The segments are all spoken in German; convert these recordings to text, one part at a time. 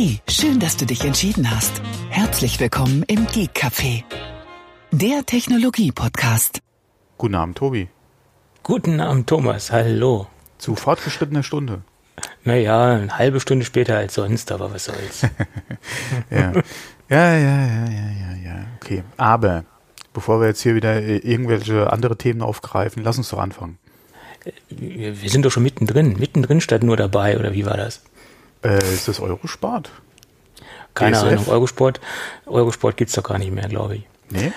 Hey, schön, dass du dich entschieden hast. Herzlich willkommen im Geek Café, der Technologie-Podcast. Guten Abend, Tobi. Guten Abend, Thomas. Hallo. Zu fortgeschrittener Stunde. Naja, eine halbe Stunde später als sonst, aber was soll's. ja. ja, ja, ja, ja, ja, ja. Okay. Aber bevor wir jetzt hier wieder äh, irgendwelche andere Themen aufgreifen, lass uns doch anfangen. Wir sind doch schon mittendrin. Mittendrin statt nur dabei, oder wie war das? Äh, ist das Eurosport? Keine DSF? Ahnung. Eurosport, Eurosport gibt's doch gar nicht mehr, glaube ich. Nee?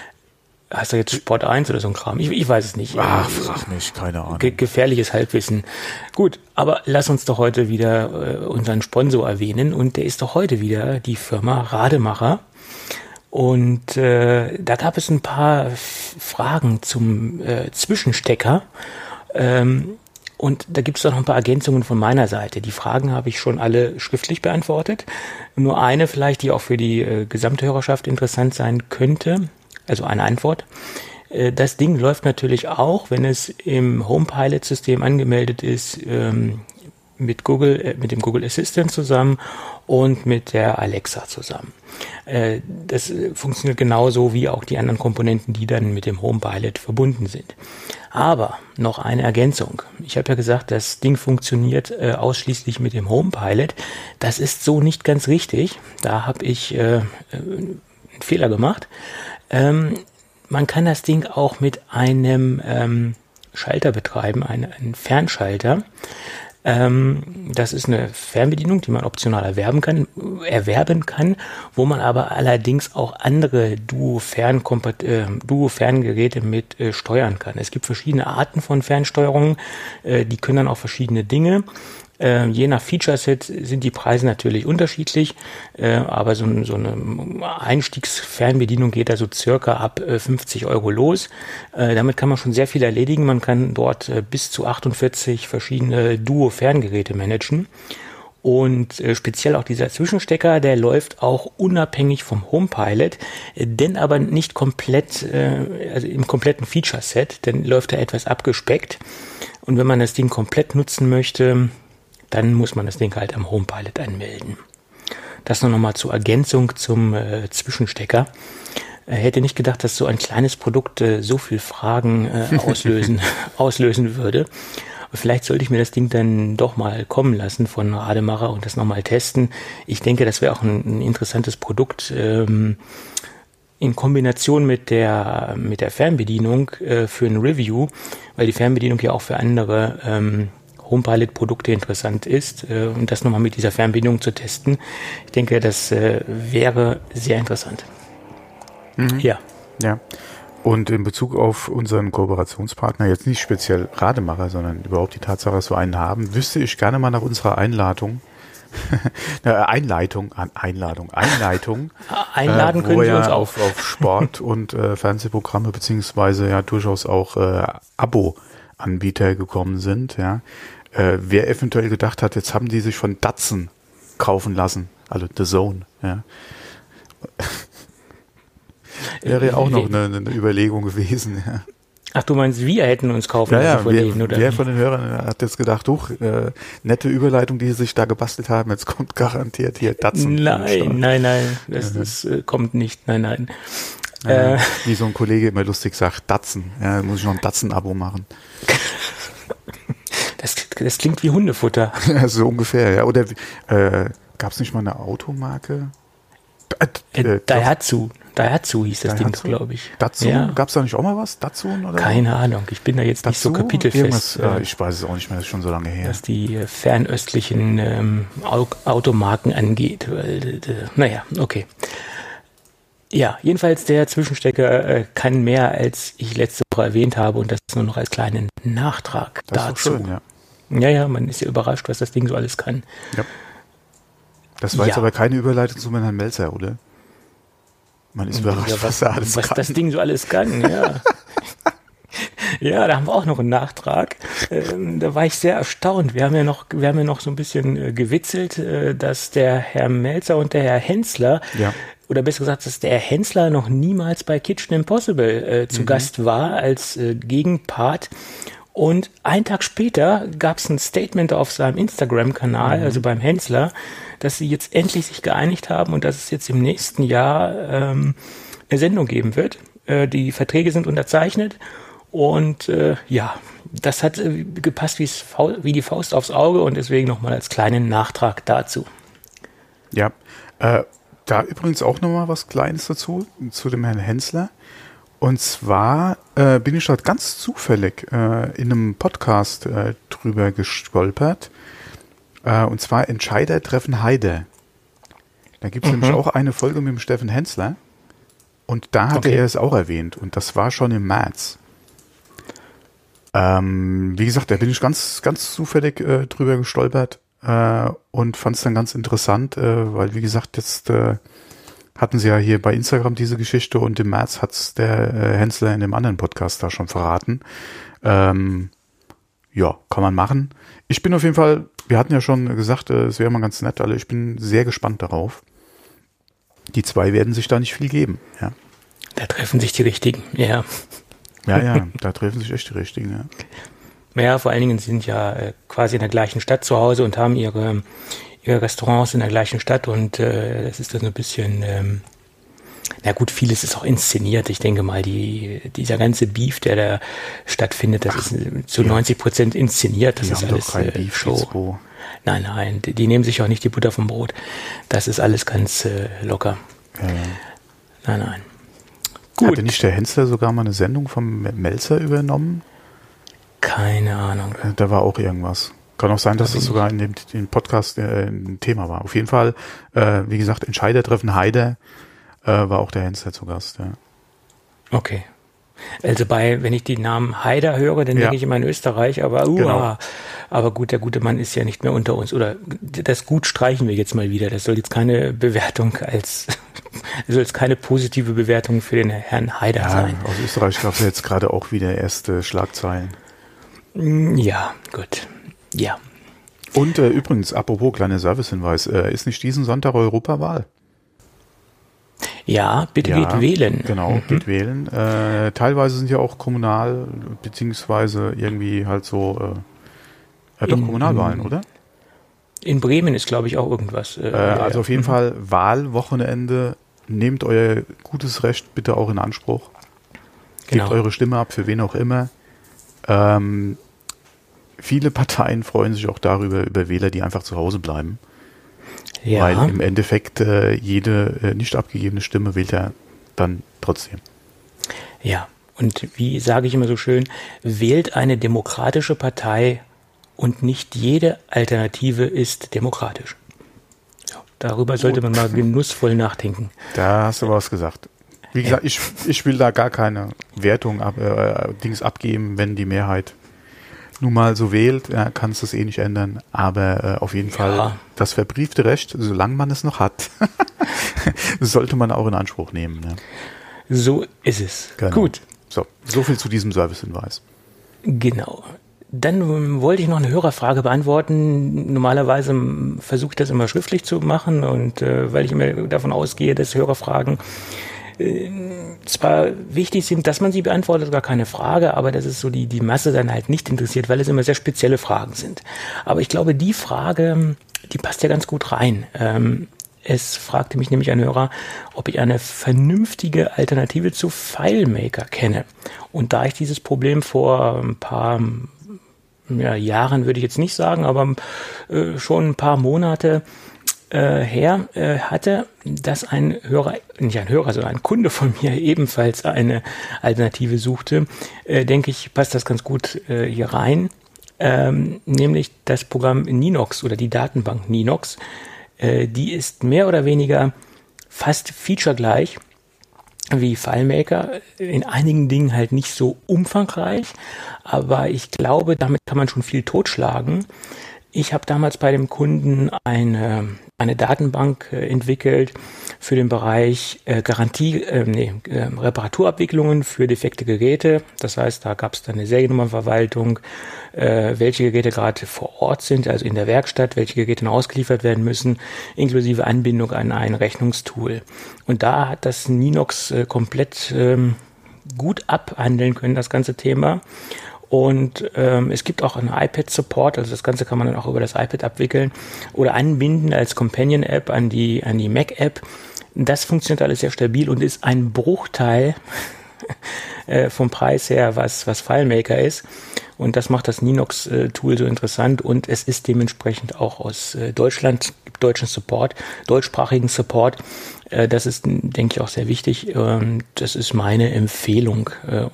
Heißt doch jetzt Sport 1 oder so ein Kram? Ich, ich weiß es nicht. Ach, frag mich, keine Ahnung. Ge gefährliches Halbwissen. Gut, aber lass uns doch heute wieder äh, unseren Sponsor erwähnen und der ist doch heute wieder die Firma Rademacher. Und äh, da gab es ein paar Fragen zum äh, Zwischenstecker. Ähm, und da gibt es noch ein paar Ergänzungen von meiner Seite. Die Fragen habe ich schon alle schriftlich beantwortet. Nur eine vielleicht, die auch für die äh, gesamte Hörerschaft interessant sein könnte. Also eine Antwort. Äh, Das Ding läuft natürlich auch, wenn es im HomePilot-System angemeldet ist, ähm, mit Google, äh, mit dem Google Assistant zusammen und mit der Alexa zusammen. Äh, Das äh, funktioniert genauso wie auch die anderen Komponenten, die dann mit dem HomePilot verbunden sind. Aber noch eine Ergänzung. Ich habe ja gesagt, das Ding funktioniert äh, ausschließlich mit dem HomePilot. Das ist so nicht ganz richtig. Da habe ich äh, äh, einen Fehler gemacht. Ähm, man kann das Ding auch mit einem ähm, Schalter betreiben, ein, ein Fernschalter. Ähm, das ist eine Fernbedienung, die man optional erwerben kann, erwerben kann, wo man aber allerdings auch andere Duo-Fernkompat- äh, Duo-Ferngeräte mit äh, steuern kann. Es gibt verschiedene Arten von Fernsteuerungen, äh, die können dann auch verschiedene Dinge. Äh, je nach Feature-Set sind die Preise natürlich unterschiedlich, äh, aber so, so eine Einstiegsfernbedienung geht da so circa ab äh, 50 Euro los. Äh, damit kann man schon sehr viel erledigen. Man kann dort äh, bis zu 48 verschiedene Duo-Ferngeräte managen. Und äh, speziell auch dieser Zwischenstecker, der läuft auch unabhängig vom HomePilot, äh, denn aber nicht komplett, äh, also im kompletten Feature-Set, denn läuft er etwas abgespeckt. Und wenn man das Ding komplett nutzen möchte, dann muss man das Ding halt am HomePilot anmelden. Das nur nochmal zur Ergänzung zum äh, Zwischenstecker. Äh, hätte nicht gedacht, dass so ein kleines Produkt äh, so viel Fragen äh, auslösen, auslösen würde. Vielleicht sollte ich mir das Ding dann doch mal kommen lassen von Rademacher und das nochmal testen. Ich denke, das wäre auch ein, ein interessantes Produkt. Ähm, in Kombination mit der mit der Fernbedienung äh, für ein Review, weil die Fernbedienung ja auch für andere ähm, HomePilot-Produkte interessant ist äh, und das nochmal mit dieser Fernbedienung zu testen. Ich denke, das äh, wäre sehr interessant. Ja, Ja. Und in Bezug auf unseren Kooperationspartner, jetzt nicht speziell Rademacher, sondern überhaupt die Tatsache, dass wir einen haben, wüsste ich gerne mal nach unserer Einladung, Einleitung, An- Einladung, Einleitung, einladen äh, können wir Sie ja uns auf, auf Sport und äh, Fernsehprogramme beziehungsweise ja durchaus auch äh, Abo-Anbieter gekommen sind, ja. Äh, wer eventuell gedacht hat, jetzt haben die sich von Datsun kaufen lassen, also The Zone, ja. Wäre ja auch noch eine, eine Überlegung gewesen, ja. Ach, du meinst, wir hätten uns kaufen Ja, ja, lassen von wer, denen, oder? wer von den Hörern hat jetzt gedacht, huch, äh, nette Überleitung, die sie sich da gebastelt haben, jetzt kommt garantiert hier Datsun. am Nein, nein, nein, das, das äh, kommt nicht, nein, nein. Ja, Äh, wie so ein Kollege immer lustig sagt, Datsun. Ja, muss ich noch ein Datsun-Abo machen. das, das klingt wie Hundefutter. So ungefähr, ja. Oder äh, gab es nicht mal eine Automarke? Äh, Äh, äh, Daihatsu, Daihatsu hieß das Ding, glaube ich. Datsun? Ja, Gab es da nicht auch mal was? Datsun? Oder? keine Ahnung, ich bin da jetzt nicht so kapitelfest. Äh, ich weiß es auch nicht mehr, das ist schon so lange her. was die fernöstlichen ähm, Au- Automarken angeht. Weil, naja, okay. Ja, jedenfalls der Zwischenstecker äh, kann mehr, als ich letzte Woche erwähnt habe und das nur noch als kleinen Nachtrag Das ist dazu. doch schön, ja. Ja, ja, man ist ja überrascht, was das Ding so alles kann. ja. Das war jetzt Ja. aber keine Überleitung zu Herrn Melzer, oder? Man ist überrascht, Ja, was, er alles was kann. das Ding so alles kann, ja. ja, da haben wir auch noch einen Nachtrag. Ähm, da war ich sehr erstaunt. Wir haben ja noch, wir haben ja noch so ein bisschen äh, gewitzelt, äh, dass der Herr Melzer und der Herr Hensler, Ja. oder besser gesagt, dass der Herr Hensler noch niemals bei Kitchen Impossible äh, Mhm. zu Gast war als äh, Gegenpart. Und einen Tag später gab es ein Statement auf seinem Instagram-Kanal, mhm. also beim Hensler, dass sie jetzt endlich sich geeinigt haben und dass es jetzt im nächsten Jahr ähm, eine Sendung geben wird. Äh, die Verträge sind unterzeichnet und äh, ja, das hat äh, gepasst wie die Faust aufs Auge und deswegen nochmal als kleinen Nachtrag dazu. Ja, äh, da übrigens auch nochmal was Kleines dazu, zu dem Herrn Hensler. Und zwar äh, bin ich dort ganz zufällig äh, in einem Podcast äh, drüber gestolpert. Äh, und zwar Entscheider treffen Heide. Da gibt es mhm. nämlich auch eine Folge mit dem Steffen Hensler. Und da hatte okay. er es auch erwähnt. Und das war schon im März. Ähm, wie gesagt, da bin ich ganz, ganz zufällig äh, drüber gestolpert äh, und fand es dann ganz interessant, weil wie gesagt, jetzt hatten sie ja hier bei Instagram diese Geschichte und im März hat's der äh, Hensler in dem anderen Podcast da schon verraten. Ähm, ja, kann man machen. Ich bin auf jeden Fall, wir hatten ja schon gesagt, äh, es wäre mal ganz nett, also ich bin sehr gespannt darauf. Die zwei werden sich da nicht viel geben, ja. Da treffen sich die Richtigen, ja. Ja, ja, da treffen sich echt die Richtigen, ja. Ja, vor allen Dingen sind ja äh, quasi in der gleichen Stadt zu Hause und haben ihre Restaurants in der gleichen Stadt und äh, das ist dann ein bisschen, ähm, na gut, vieles ist auch inszeniert. Ich denke mal, die, dieser ganze Beef, der da stattfindet, das Ach, ist zu ja. 90 Prozent inszeniert. Das die ist alles äh, Beef Show. Nein, nein, die, die, nehmen sich auch nicht die Butter vom Brot. Das ist alles ganz äh, locker. Ja. Nein, nein. Gut. Hatte nicht der Hensler sogar mal eine Sendung vom Melzer übernommen? Keine Ahnung. Äh, da war auch irgendwas. Kann auch sein, dass das sogar in dem, in Podcast äh, ein Thema war. Auf jeden Fall, äh, wie gesagt, Entscheider treffen Heider äh, war auch der Hensler zu Gast. Ja. Okay. Also bei, wenn ich die Namen Haider höre, dann ja. denke ich immer in Österreich, aber uh, genau. aber gut, der gute Mann ist ja nicht mehr unter uns. Oder das Gut streichen wir jetzt mal wieder. Das soll jetzt keine Bewertung als soll jetzt keine positive Bewertung für den Herrn Haider ja, sein. Aus Österreich gab es jetzt gerade auch wieder erste Schlagzeilen. Mm, ja, gut. Ja. Und äh, übrigens, apropos kleiner Servicehinweis, äh, ist nicht diesen Sonntag Europawahl? Ja, bitte ja, geht wählen. Genau, mhm. geht wählen. Äh, teilweise sind ja auch kommunal, beziehungsweise irgendwie halt so, äh, ja doch in, Kommunalwahlen, oder? In Bremen ist, glaube ich, auch irgendwas. Äh, äh also auf jeden mhm. Fall Wahlwochenende. Nehmt euer gutes Recht bitte auch in Anspruch. Genau. Gebt eure Stimme ab, für wen auch immer. Ähm, viele Parteien freuen sich auch darüber, über Wähler, die einfach zu Hause bleiben. Ja. Weil im Endeffekt äh, jede äh, nicht abgegebene Stimme wählt er dann trotzdem. Ja, und wie sage ich immer so schön, wählt eine demokratische Partei und nicht jede Alternative ist demokratisch. Ja, darüber Gut. sollte man mal genussvoll nachdenken. Da hast du was gesagt. Wie gesagt, ja. ich, ich will da gar keine Wertung ab, äh, Dings abgeben, wenn die Mehrheit nun mal so wählt, ja, kannst du es eh nicht ändern. Aber äh, auf jeden ja. Fall das verbriefte Recht, solange man es noch hat, sollte man auch in Anspruch nehmen. Ne? So ist es. Genau. Gut. So, so viel zu diesem Servicehinweis. Genau. Dann wollte ich noch eine Hörerfrage beantworten. Normalerweise versuche ich das immer schriftlich zu machen und äh, weil ich immer davon ausgehe, dass Hörerfragen äh, zwar wichtig sind, dass man sie beantwortet, gar keine Frage, aber dass es so die, die Masse dann halt nicht interessiert, weil es immer sehr spezielle Fragen sind. Aber ich glaube, die Frage, die passt ja ganz gut rein. Ähm, es fragte mich nämlich ein Hörer, ob ich eine vernünftige Alternative zu FileMaker kenne. Und da ich dieses Problem vor ein paar ja, Jahren würde ich jetzt nicht sagen, aber äh, schon ein paar Monate äh, her äh, hatte, dass ein Hörer, nicht ein Hörer, sondern ein Kunde von mir ebenfalls eine Alternative suchte, äh, denke ich, passt das ganz gut äh, hier rein. Ähm, nämlich das Programm Ninox oder die Datenbank Ninox. Äh, die ist mehr oder weniger fast featuregleich wie FileMaker, in einigen Dingen halt nicht so umfangreich, aber ich glaube, damit kann man schon viel totschlagen. Ich habe damals bei dem Kunden eine, eine Datenbank äh, entwickelt für den Bereich äh, Garantie, äh, nee, äh, Reparaturabwicklungen für defekte Geräte. Das heißt, da gab es dann eine Seriennummernverwaltung, äh, welche Geräte gerade vor Ort sind, also in der Werkstatt, welche Geräte noch ausgeliefert werden müssen, inklusive Anbindung an ein Rechnungstool. Und da hat das Ninox äh, komplett ähm, gut abhandeln können, das ganze Thema. Und ähm, es gibt auch einen iPad-Support, also das Ganze kann man dann auch über das iPad abwickeln oder anbinden als Companion-App an die, an die Mac-App. Das funktioniert alles sehr stabil und ist ein Bruchteil äh, vom Preis her, was, was FileMaker ist. Und das macht das Ninox-Tool so interessant und es ist dementsprechend auch aus äh, Deutschland, deutschen Support, deutschsprachigen Support. Äh, das ist, denke ich, auch sehr wichtig. Und das ist meine Empfehlung.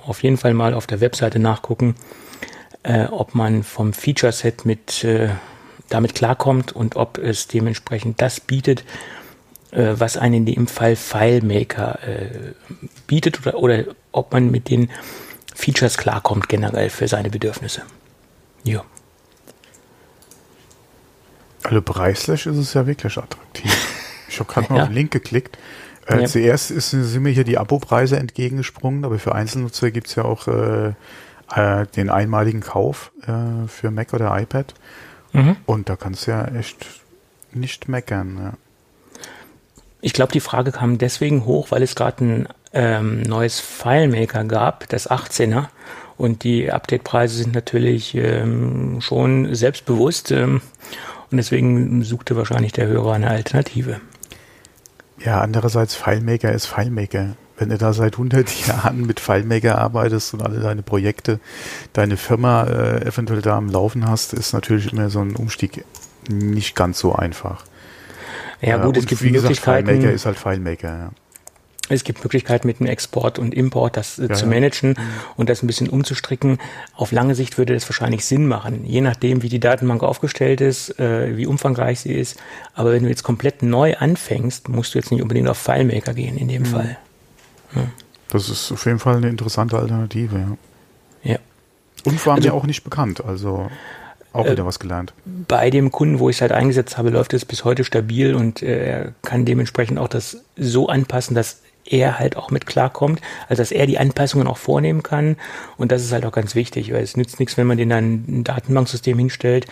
Auf jeden Fall mal auf der Webseite nachgucken, ob man vom Feature-Set mit damit klarkommt und ob es dementsprechend das bietet, was einen in dem Fall FileMaker bietet oder, oder ob man mit den Features klarkommt generell für seine Bedürfnisse. Ja. Also preislich ist es ja wirklich attraktiv. Ich habe gerade mal ja. auf den Link geklickt. Äh, ja. Zuerst ist, sind mir hier die Abo-Preise entgegengesprungen, aber für Einzelnutzer gibt es ja auch äh, äh, den einmaligen Kauf äh, für Mac oder iPad. Mhm. Und da kannst du ja echt nicht meckern. Ja. Ich glaube, die Frage kam deswegen hoch, weil es gerade ein ähm, neues FileMaker gab, das 18er. Und die Update-Preise sind natürlich ähm, schon selbstbewusst. Ähm, und deswegen suchte wahrscheinlich der Hörer eine Alternative. Ja, andererseits FileMaker ist FileMaker. Wenn du da seit 100 Jahren mit FileMaker arbeitest und alle deine Projekte, deine Firma äh, eventuell da am Laufen hast, ist natürlich immer so ein Umstieg nicht ganz so einfach. Ja gut, äh, es gibt wie gesagt, FileMaker ist halt FileMaker, ja. Es gibt Möglichkeiten mit dem Export und Import das äh, ja, zu managen ja. und das ein bisschen umzustricken. Auf lange Sicht würde das wahrscheinlich Sinn machen, je nachdem, wie die Datenbank aufgestellt ist, äh, wie umfangreich sie ist. Aber wenn du jetzt komplett neu anfängst, musst du jetzt nicht unbedingt auf FileMaker gehen in dem mhm. Fall. Ja. Das ist auf jeden Fall eine interessante Alternative. Ja. Und war also, mir auch nicht bekannt. Also auch äh, wieder was gelernt. Bei dem Kunden, wo ich es halt eingesetzt habe, läuft es bis heute stabil und äh, er kann dementsprechend auch das so anpassen, dass er halt auch mit klarkommt, also dass er die Anpassungen auch vornehmen kann. Und das ist halt auch ganz wichtig, weil es nützt nichts, wenn man den dann ein Datenbanksystem hinstellt,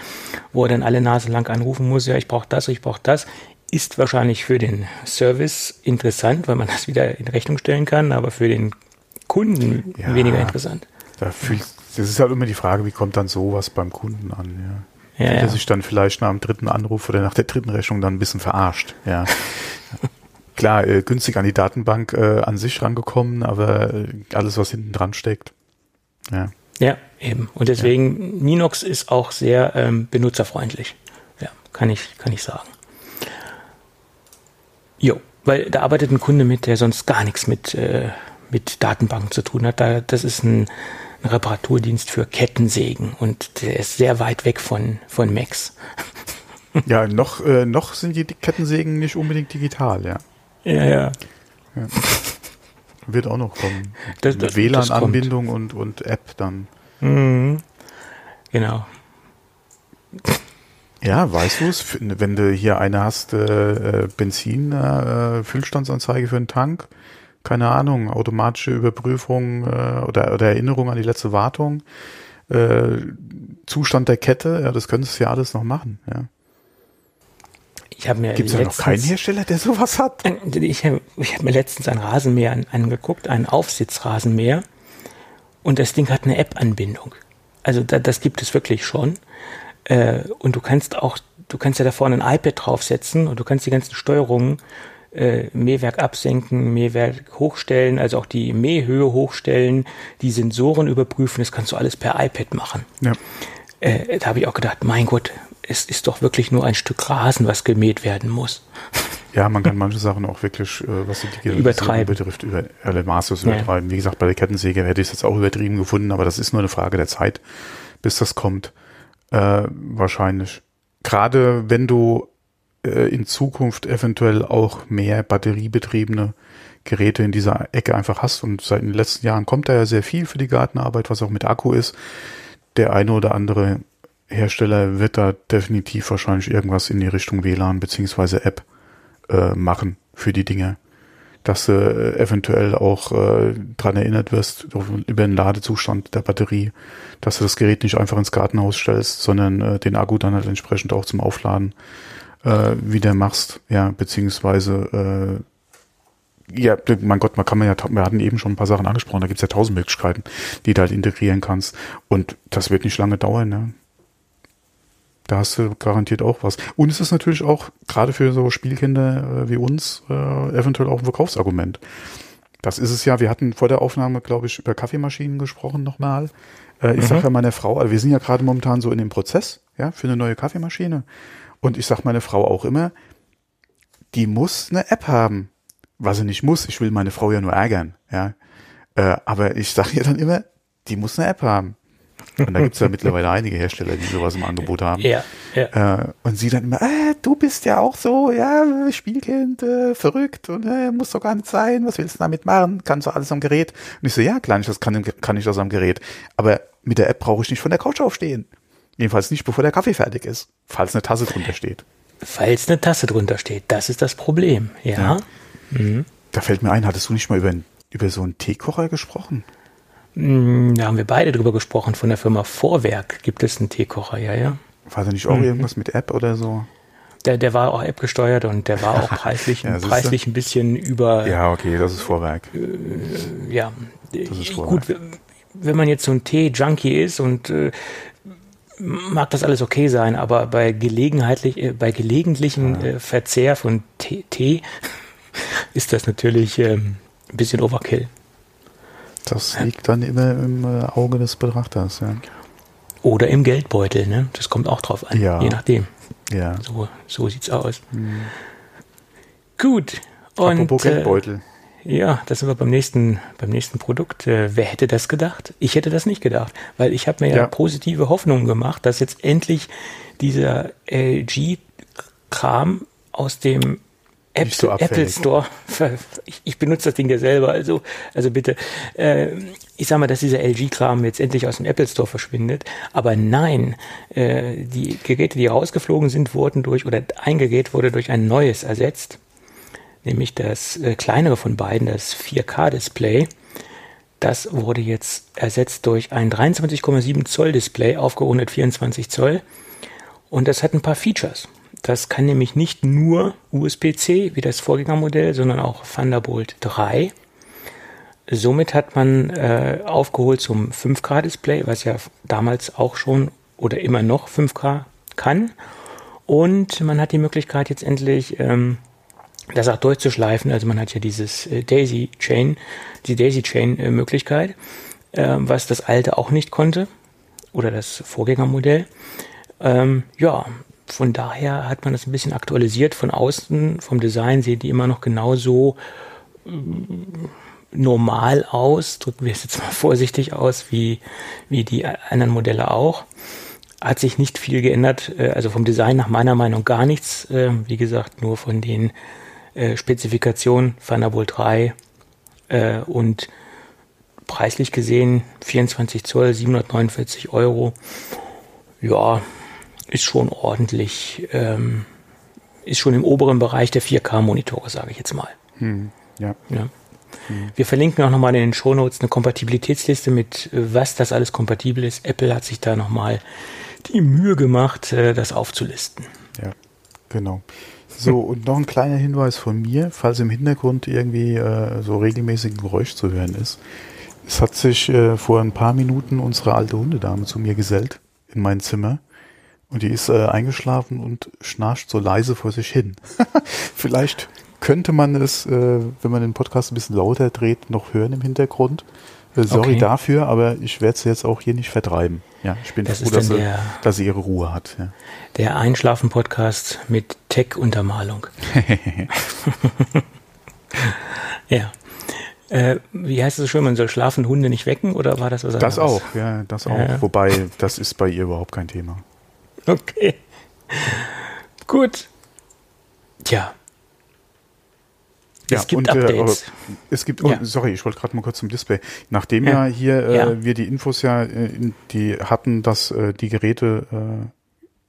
wo er dann alle Nase lang anrufen muss, ja, ich brauche das, ich brauche das. Ist wahrscheinlich für den Service interessant, weil man das wieder in Rechnung stellen kann, aber für den Kunden ja, weniger interessant. Da fühlt, das ist halt immer die Frage, wie kommt dann sowas beim Kunden an, ja. Ja, Fühlt er sich dann vielleicht nach dem dritten Anruf oder nach der dritten Rechnung dann ein bisschen verarscht, ja. klar, äh, günstig an die Datenbank äh, an sich rangekommen, aber äh, alles, was hinten dran steckt. Ja. Ja, eben. Und deswegen, ja. Ninox ist auch sehr ähm, benutzerfreundlich. Ja, kann ich, kann ich sagen. Jo, weil da arbeitet ein Kunde mit, der sonst gar nichts mit, äh, mit Datenbanken zu tun hat. Da, das ist ein, ein Reparaturdienst für Kettensägen und der ist sehr weit weg von, von Macs. Ja, noch, äh, noch sind die Kettensägen nicht unbedingt digital, ja. Ja, ja. ja. Wird auch noch kommen. WLAN-Anbindung und, und App dann. Mhm. Genau. Ja, weißt du es, wenn du hier eine hast, äh, Benzin, äh, Füllstandsanzeige für einen Tank, keine Ahnung, automatische Überprüfung äh, oder, oder Erinnerung an die letzte Wartung, äh, Zustand der Kette, ja, das könntest du ja alles noch machen, ja. Ich habe mir Gibt es noch keinen Hersteller, der sowas hat? Ich habe hab mir letztens ein Rasenmäher an, angeguckt, ein Aufsitzrasenmäher. Und das Ding hat eine App-Anbindung. Also da, das gibt es wirklich schon. Äh, und du kannst auch, du kannst ja da vorne ein iPad draufsetzen und du kannst die ganzen Steuerungen äh, Mähwerk absenken, Mähwerk hochstellen, also auch die Mähhöhe hochstellen, die Sensoren überprüfen, das kannst du alles per iPad machen. Ja. Äh, da habe ich auch gedacht, mein Gott, es ist doch wirklich nur ein Stück Rasen, was gemäht werden muss. Ja, man kann manche Sachen auch wirklich, äh, was die Digitalisierung betrifft, über alle Maßlos übertreiben. Ja. Wie gesagt, bei der Kettensäge hätte ich es jetzt auch übertrieben gefunden, aber das ist nur eine Frage der Zeit, bis das kommt. Äh, wahrscheinlich. Gerade wenn du äh, in Zukunft eventuell auch mehr batteriebetriebene Geräte in dieser Ecke einfach hast und seit den letzten Jahren kommt da ja sehr viel für die Gartenarbeit, was auch mit Akku ist. Der eine oder andere Hersteller wird da definitiv wahrscheinlich irgendwas in die Richtung WLAN beziehungsweise App äh, machen für die Dinge. Dass du äh, eventuell auch äh, dran erinnert wirst, über den Ladezustand der Batterie, dass du das Gerät nicht einfach ins Gartenhaus stellst, sondern äh, den Akku dann halt entsprechend auch zum Aufladen äh, wieder machst, ja, beziehungsweise äh, ja, mein Gott, man kann man ja, wir hatten eben schon ein paar Sachen angesprochen, da gibt's ja tausend Möglichkeiten, die du halt integrieren kannst. Und das wird nicht lange dauern, ne? Da hast du garantiert auch was. Und es ist natürlich auch, gerade für so Spielkinder äh, wie uns, äh, eventuell auch ein Verkaufsargument. Das ist es ja, wir hatten vor der Aufnahme, glaube ich, über Kaffeemaschinen gesprochen nochmal. Äh, ich mhm. sage ja meiner Frau, also wir sind ja gerade momentan so in dem Prozess, ja, für eine neue Kaffeemaschine. Und ich sage meiner Frau auch immer, die muss eine App haben. Was sie nicht muss, ich will meine Frau ja nur ärgern, ja. Äh, aber ich sage ihr dann immer, die muss eine App haben. Und da gibt's ja mittlerweile einige Hersteller, die sowas im Angebot haben. Ja, ja. Äh, und sie dann immer, äh, du bist ja auch so, ja, Spielkind, äh, verrückt und äh, muss doch gar nicht sein, was willst du damit machen? Kannst du alles am Gerät? Und ich so, ja, klar, ich das kann, kann ich das am Gerät. Aber mit der App brauche ich nicht von der Couch aufstehen. Jedenfalls nicht, bevor der Kaffee fertig ist, falls eine Tasse drunter steht. Falls eine Tasse drunter steht, das ist das Problem, ja. ja. Mhm. Da fällt mir ein, hattest du nicht mal über, über so einen Teekocher gesprochen? Hm, da haben wir beide drüber gesprochen. Von der Firma Vorwerk gibt es einen Teekocher, ja, ja. War da nicht auch mhm. irgendwas mit App oder so? Der, der war auch App gesteuert und der war auch preislich, ja, preislich ein bisschen über. Ja, okay, das ist Vorwerk. Äh, ja, das ist Vorwerk. gut. Wenn man jetzt so ein Tee-Junkie ist und äh, mag das alles okay sein, aber bei gelegenheitlich, äh, bei gelegentlichen ja. äh, Verzehr von Tee, Tee ist das natürlich ähm, ein bisschen Overkill. Das liegt dann immer im äh, Auge des Betrachters, ja. Oder im Geldbeutel, ne? Das kommt auch drauf an, ja. je nachdem. Ja. So, so sieht's aus. Hm. Gut. Und, Apropos Geldbeutel. Äh, ja, das sind wir beim nächsten, beim nächsten Produkt. Äh, wer hätte das gedacht? Ich hätte das nicht gedacht, weil ich habe mir ja. ja positive Hoffnungen gemacht, dass jetzt endlich dieser LG-Kram aus dem App, so Apple Store. Ich, ich, benutze das Ding ja selber, also, also bitte. Äh, ich sag mal, dass dieser LG-Kram jetzt endlich aus dem Apple Store verschwindet. Aber nein, äh, die Geräte, die rausgeflogen sind, wurden durch, oder ein Gerät wurde durch ein neues ersetzt. Nämlich das äh, kleinere von beiden, das 4K-Display. Das wurde jetzt ersetzt durch ein 23,7 Zoll Display, aufgerundet 24 Zoll. Und das hat ein paar Features. Das kann nämlich nicht nur USB-C wie das Vorgängermodell, sondern auch Thunderbolt 3. Somit hat man äh, aufgeholt zum 5K-Display, was ja damals auch schon oder immer noch 5K kann. Und man hat die Möglichkeit jetzt endlich ähm, das auch durchzuschleifen. Also man hat ja dieses äh, Daisy Chain, die Daisy Chain äh, Möglichkeit, äh, was das alte auch nicht konnte oder das Vorgängermodell. Ähm, ja, von daher hat man das ein bisschen aktualisiert. Von außen, vom Design sehen die immer noch genauso äh, normal aus, drücken wir es jetzt mal vorsichtig aus, wie, wie die anderen Modelle auch. Hat sich nicht viel geändert, äh, also vom Design nach meiner Meinung gar nichts. Äh, wie gesagt, nur von den Spezifikationen Thunderbolt 3 und preislich gesehen 24 Zoll, 749 Euro. Ja, ist schon ordentlich, ähm, ist schon im oberen Bereich der 4K-Monitore, sage ich jetzt mal. Hm, ja. ja. Hm. Wir verlinken auch nochmal in den Shownotes eine Kompatibilitätsliste mit, äh, was das alles kompatibel ist. Apple hat sich da nochmal die Mühe gemacht, äh, das aufzulisten. Ja, genau. So, und noch ein kleiner Hinweis von mir, falls im Hintergrund irgendwie äh, so regelmäßig ein Geräusch zu hören ist. Es hat sich äh, vor ein paar Minuten unsere alte Hundedame zu mir gesellt in mein Zimmer und die ist äh, eingeschlafen und schnarcht so leise vor sich hin. Vielleicht könnte man es, äh, wenn man den Podcast ein bisschen lauter dreht, noch hören im Hintergrund. Äh, sorry okay. dafür, aber ich werde sie jetzt auch hier nicht vertreiben. Ja, ich bin das froh, dass sie, der, dass sie ihre Ruhe hat. Ja. Der Einschlafen-Podcast mit Tech-Untermalung. ja. Äh, wie heißt es so schön, man soll schlafen Hunde nicht wecken oder war das was anderes? Das auch, ja, das auch. Wobei, das ist bei ihr überhaupt kein Thema. Okay. Gut. Tja. Es ja, gibt und, äh, Updates. Äh, es gibt, oh, ja. sorry, ich wollte gerade mal kurz zum Display. Nachdem ja, ja hier äh, ja. wir die Infos ja äh, in, die hatten, dass äh, die Geräte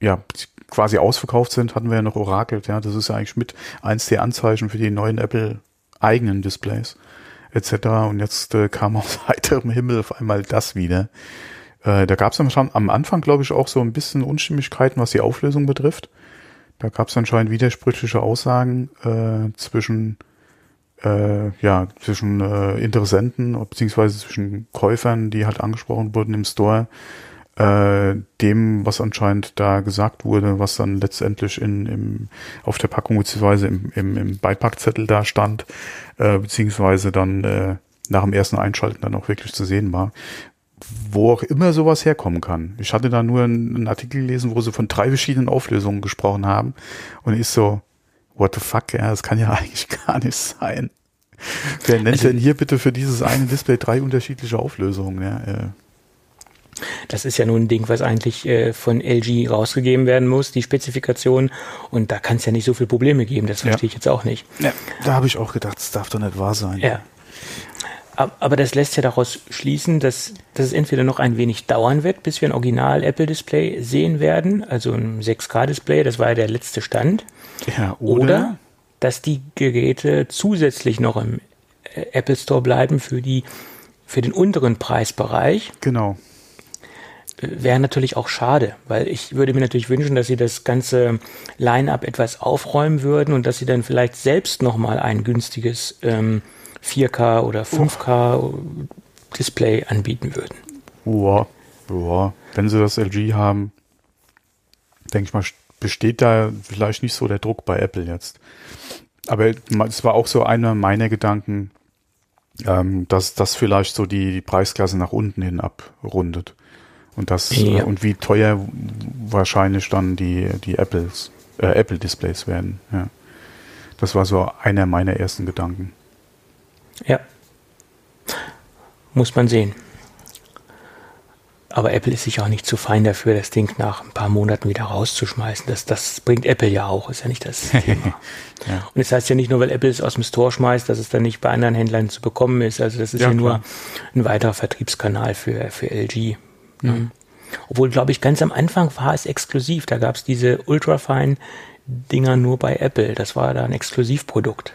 äh, ja quasi ausverkauft sind, hatten wir ja noch orakelt. Ja, das ist ja eigentlich mit eins der Anzeichen für die neuen Apple eigenen Displays etc. Und jetzt kam aus heiterem Himmel auf einmal das wieder. Äh, da gab es am Anfang, glaube ich, auch so ein bisschen Unstimmigkeiten, was die Auflösung betrifft. Da gab es anscheinend widersprüchliche Aussagen äh, zwischen äh, ja, zwischen äh, Interessenten beziehungsweise zwischen Käufern, die halt angesprochen wurden im Store, äh, dem, was anscheinend da gesagt wurde, was dann letztendlich in, im, auf der Packung beziehungsweise im, im, im Beipackzettel da stand, äh, beziehungsweise dann äh, nach dem ersten Einschalten dann auch wirklich zu sehen war. Wo auch immer sowas herkommen kann. Ich hatte da nur einen, Artikel gelesen, wo sie von drei verschiedenen Auflösungen gesprochen haben und ich so, what the fuck, ja, das kann ja eigentlich gar nicht sein. Wer nennt also, denn hier bitte für dieses eine Display drei unterschiedliche Auflösungen? Ja, äh. Das ist ja nun ein Ding, was eigentlich äh, von LG rausgegeben werden muss, die Spezifikation. Und da kann es ja nicht so viele Probleme geben. Das verstehe ja. ich jetzt auch nicht. Ja, da habe ich auch gedacht, das darf doch nicht wahr sein. Ja. Aber das lässt ja daraus schließen, dass, dass es entweder noch ein wenig dauern wird, bis wir ein Original Apple-Display sehen werden, also ein 6K-Display, das war ja der letzte Stand. Ja, oder, oder dass die Geräte zusätzlich noch im äh, Apple Store bleiben für die für den unteren Preisbereich. Genau. Wäre natürlich auch schade, weil ich würde mir natürlich wünschen, dass sie das ganze Line-up etwas aufräumen würden und dass sie dann vielleicht selbst nochmal ein günstiges ähm, 4K oder 5K oh. Display anbieten würden. Ja, ja. Wenn sie das LG haben, denke ich mal, besteht da vielleicht nicht so der Druck bei Apple jetzt. Aber es war auch so einer meiner Gedanken, ähm, dass das vielleicht so die, die Preisklasse nach unten hin abrundet. Und das ja. äh, und wie teuer wahrscheinlich dann die, die Apples, äh, Apple Displays werden. Ja. Das war so einer meiner ersten Gedanken. Ja. Muss man sehen. Aber Apple ist sicher auch nicht zu fein dafür, das Ding nach ein paar Monaten wieder rauszuschmeißen. Das, das bringt Apple ja auch, ist ja nicht das Thema. ja. Und es das heißt ja nicht nur, weil Apple es aus dem Store schmeißt, dass es dann nicht bei anderen Händlern zu bekommen ist. Also das ist ja, ja nur ein weiterer Vertriebskanal für, für LG. Mhm. Obwohl, glaube ich, ganz am Anfang war es exklusiv. Da gab es diese ultrafine Dinger nur bei Apple. Das war da ein Exklusivprodukt.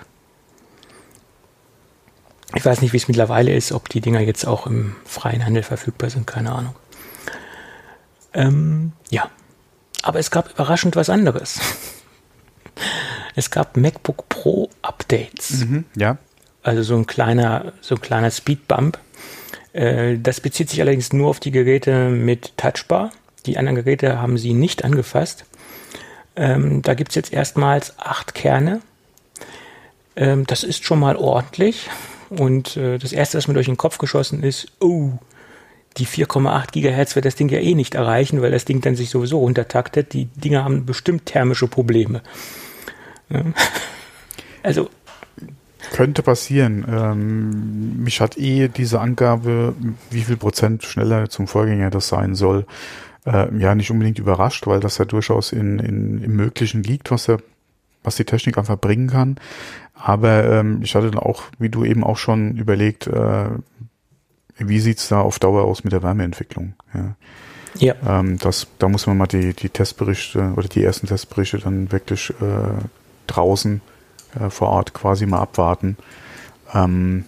Ich weiß nicht, wie es mittlerweile ist, ob die Dinger jetzt auch im freien Handel verfügbar sind, keine Ahnung. Ähm, ja. Aber es gab überraschend was anderes. es gab MacBook Pro Updates. Mhm, ja. Also so ein kleiner, so ein kleiner Speedbump. Äh, das bezieht sich allerdings nur auf die Geräte mit Touchbar. Die anderen Geräte haben sie nicht angefasst. Ähm, da gibt es jetzt erstmals acht Kerne. Ähm, das ist schon mal ordentlich. Und äh, das erste, was mir durch den Kopf geschossen ist, oh, die 4,8 Gigahertz wird das Ding ja eh nicht erreichen, weil das Ding dann sich sowieso runtertaktet. Die Dinger haben bestimmt thermische Probleme. Ja. Also. Könnte passieren. Ähm, mich hat eh diese Angabe, wie viel Prozent schneller zum Vorgänger das sein soll, äh, ja nicht unbedingt überrascht, weil das ja durchaus in, in, im Möglichen liegt, was der was die Technik einfach bringen kann. Aber ähm, ich hatte dann auch, wie du eben auch schon überlegt, äh, wie sieht's da auf Dauer aus mit der Wärmeentwicklung? Ja. Ja. Ähm, das, da muss man mal die, die Testberichte oder die ersten Testberichte dann wirklich äh, draußen äh, vor Ort quasi mal abwarten. Ähm,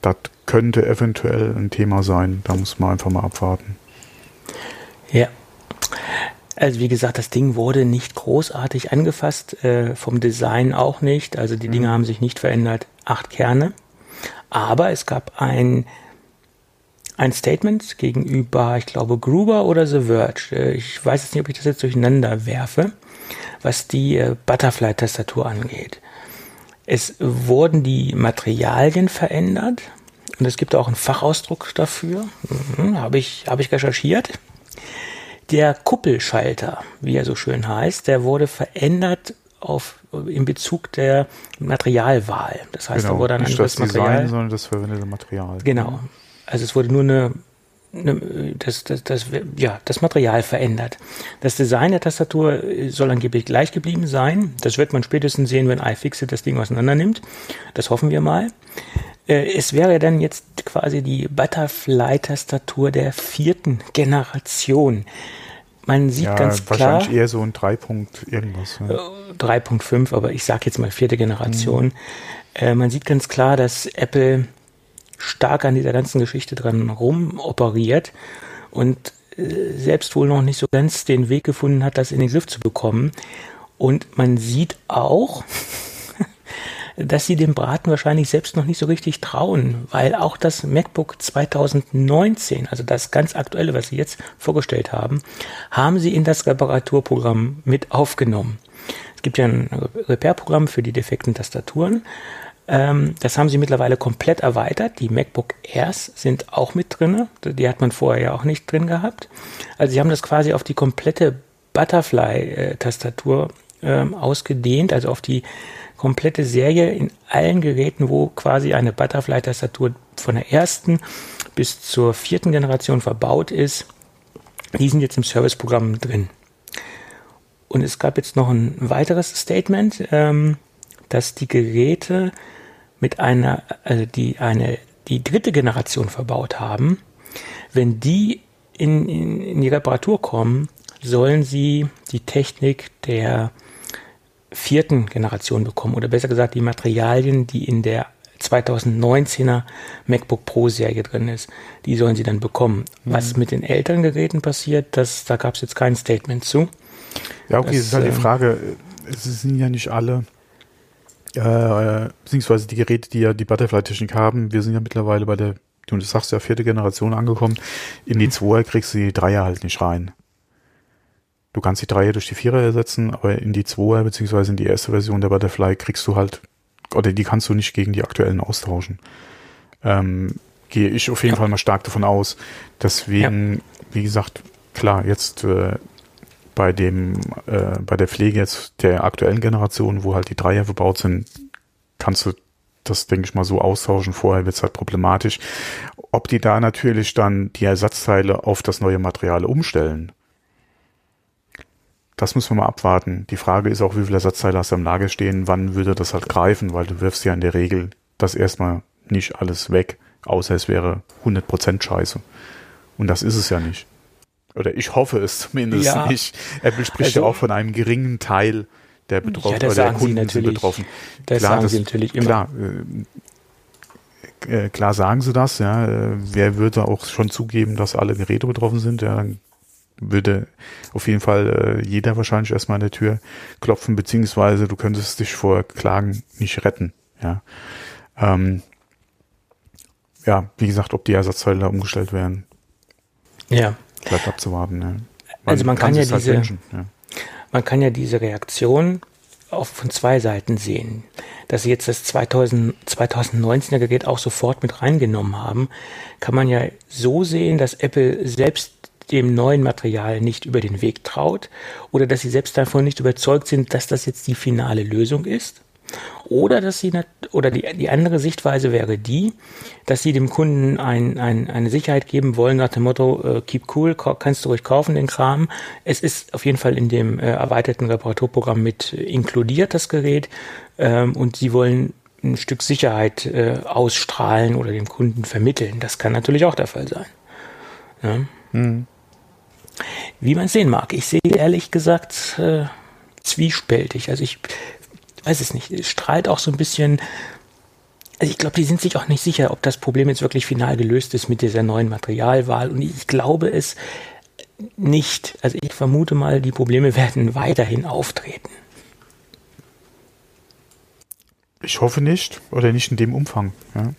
das könnte eventuell ein Thema sein. Da muss man einfach mal abwarten. Ja. Also wie gesagt, das Ding wurde nicht großartig angefasst, äh, vom Design auch nicht. Also die mhm. Dinge haben sich nicht verändert. Acht Kerne. Aber es gab ein ein Statement gegenüber, ich glaube, Gruber oder The Verge. Äh, ich weiß jetzt nicht, ob ich das jetzt durcheinander werfe, was die äh, Butterfly-Tastatur angeht. Es wurden die Materialien verändert und es gibt auch einen Fachausdruck dafür. Mhm, Habe ich, hab ich recherchiert. Der Kuppelschalter, wie er so schön heißt, der wurde verändert auf, in Bezug der Materialwahl. Das heißt, genau, da wurde ein anderes das Material. Design, sondern das verwendete Material. Genau. Also es wurde nur eine, eine das, das, das, ja, das Material verändert. Das Design der Tastatur soll angeblich gleich geblieben sein. Das wird man spätestens sehen, wenn iFixit das Ding auseinander nimmt. Das hoffen wir mal. Äh, es wäre dann jetzt quasi die Butterfly-Tastatur der vierten Generation. Man sieht ja, ganz klar. Wahrscheinlich eher so ein 3. irgendwas. Ja. 3.5, äh, aber ich sage jetzt mal vierte Generation. Mhm. Äh, man sieht ganz klar, dass Apple stark an dieser ganzen Geschichte dran rumoperiert und äh, selbst wohl noch nicht so ganz den Weg gefunden hat, das in den Griff zu bekommen. Und man sieht auch, dass sie dem Braten wahrscheinlich selbst noch nicht so richtig trauen, weil auch das MacBook 2019, also das ganz aktuelle, was sie jetzt vorgestellt haben, haben sie in das Reparaturprogramm mit aufgenommen. Es gibt ja ein Repair-Programm für die defekten Tastaturen. Ähm, das haben sie mittlerweile komplett erweitert. Die MacBook Airs sind auch mit drin. Die hat man vorher ja auch nicht drin gehabt. Also sie haben das quasi auf die komplette Butterfly-Tastatur ähm, ausgedehnt, also auf die komplette Serie in allen Geräten, wo quasi eine Butterfly-Tastatur von der ersten bis zur vierten Generation verbaut ist. Die sind jetzt im Serviceprogramm drin. Und es gab jetzt noch ein weiteres Statement, ähm, dass die Geräte mit einer, also die eine, die dritte Generation verbaut haben, wenn die in, in, in die Reparatur kommen, sollen sie die Technik der vierten Generation bekommen oder besser gesagt die Materialien, die in der 2019er MacBook Pro Serie drin ist, die sollen sie dann bekommen. Mhm. Was mit den älteren Geräten passiert, das, da gab es jetzt kein Statement zu. Ja, okay, das, ist halt die ähm, Frage, es sind ja nicht alle, äh, beziehungsweise die Geräte, die ja die Butterfly-Technik haben, wir sind ja mittlerweile bei der, du sagst ja, vierte Generation angekommen, in die 2er kriegst du die Dreier halt nicht rein. Du kannst die Dreier durch die Vierer ersetzen, aber in die Zweier beziehungsweise in die erste Version der Butterfly kriegst du halt, oder die kannst du nicht gegen die aktuellen austauschen. Ähm, gehe ich auf jeden ja. Fall mal stark davon aus. Deswegen, ja. wie gesagt, klar, jetzt äh, bei dem, äh, bei der Pflege jetzt der aktuellen Generation, wo halt die Dreier verbaut sind, kannst du das, denke ich mal, so austauschen. Vorher wird es halt problematisch. Ob die da natürlich dann die Ersatzteile auf das neue Material umstellen, das müssen wir mal abwarten. Die Frage ist auch, wie viele Ersatzteile hast du am Lager stehen, wann würde das halt greifen, weil du wirfst ja in der Regel das erstmal nicht alles weg, außer es wäre 100% scheiße. Und das ist es ja nicht. Oder ich hoffe es zumindest ja. nicht. Apple spricht also, ja auch von einem geringen Teil der Betroffenen ja, oder der Kunden sind betroffen. Das klar, sagen das, sie natürlich immer. Klar, äh, äh, klar sagen sie das, ja. Äh, wer würde auch schon zugeben, dass alle Geräte betroffen sind? Ja, dann würde auf jeden Fall äh, jeder wahrscheinlich erstmal an der Tür klopfen, beziehungsweise du könntest dich vor Klagen nicht retten. Ja, ähm, ja wie gesagt, ob die Ersatzteile umgestellt werden, ja. bleibt abzuwarten. Ja. Man also man kann, kann ja halt diese, ja. man kann ja diese Reaktion auch von zwei Seiten sehen. Dass sie jetzt das 2000, 2019er Gerät auch sofort mit reingenommen haben, kann man ja so sehen, dass Apple selbst dem neuen Material nicht über den Weg traut oder dass sie selbst davon nicht überzeugt sind, dass das jetzt die finale Lösung ist. Oder dass sie oder die, die andere Sichtweise wäre die, dass sie dem Kunden ein, ein, eine Sicherheit geben wollen nach dem Motto äh, Keep cool, kannst du ruhig kaufen den Kram. Es ist auf jeden Fall in dem äh, erweiterten Reparaturprogramm mit inkludiert das Gerät ähm, und sie wollen ein Stück Sicherheit äh, ausstrahlen oder dem Kunden vermitteln. Das kann natürlich auch der Fall sein. Ja. Hm. Wie man sehen mag. Ich sehe ehrlich gesagt äh, zwiespältig. Also ich weiß es nicht. Es strahlt auch so ein bisschen. Also ich glaube, die sind sich auch nicht sicher, ob das Problem jetzt wirklich final gelöst ist mit dieser neuen Materialwahl. Und ich glaube es nicht. Also ich vermute mal, die Probleme werden weiterhin auftreten. Ich hoffe nicht oder nicht in dem Umfang. Ja.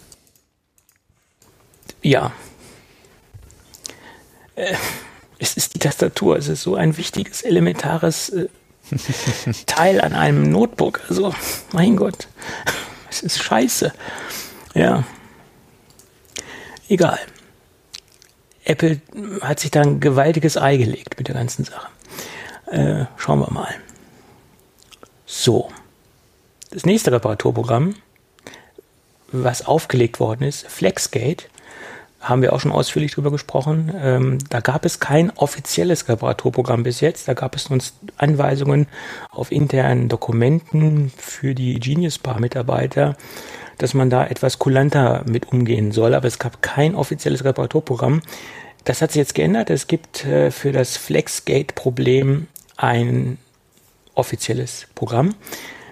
ja. Äh, es ist die Tastatur. Es ist so ein wichtiges, elementares äh, Teil an einem Notebook. Also, mein Gott, es ist scheiße. Ja. Egal. Apple hat sich da ein gewaltiges Ei gelegt mit der ganzen Sache. Äh, schauen wir mal. So. Das nächste Reparaturprogramm, was aufgelegt worden ist, Flexgate, haben wir auch schon ausführlich drüber gesprochen. Ähm, da gab es kein offizielles Reparaturprogramm bis jetzt. Da gab es uns Anweisungen auf internen Dokumenten für die Genius Bar Mitarbeiter, dass man da etwas kulanter mit umgehen soll. Aber es gab kein offizielles Reparaturprogramm. Das hat sich jetzt geändert. Es gibt äh, für das Flexgate-Problem ein offizielles Programm.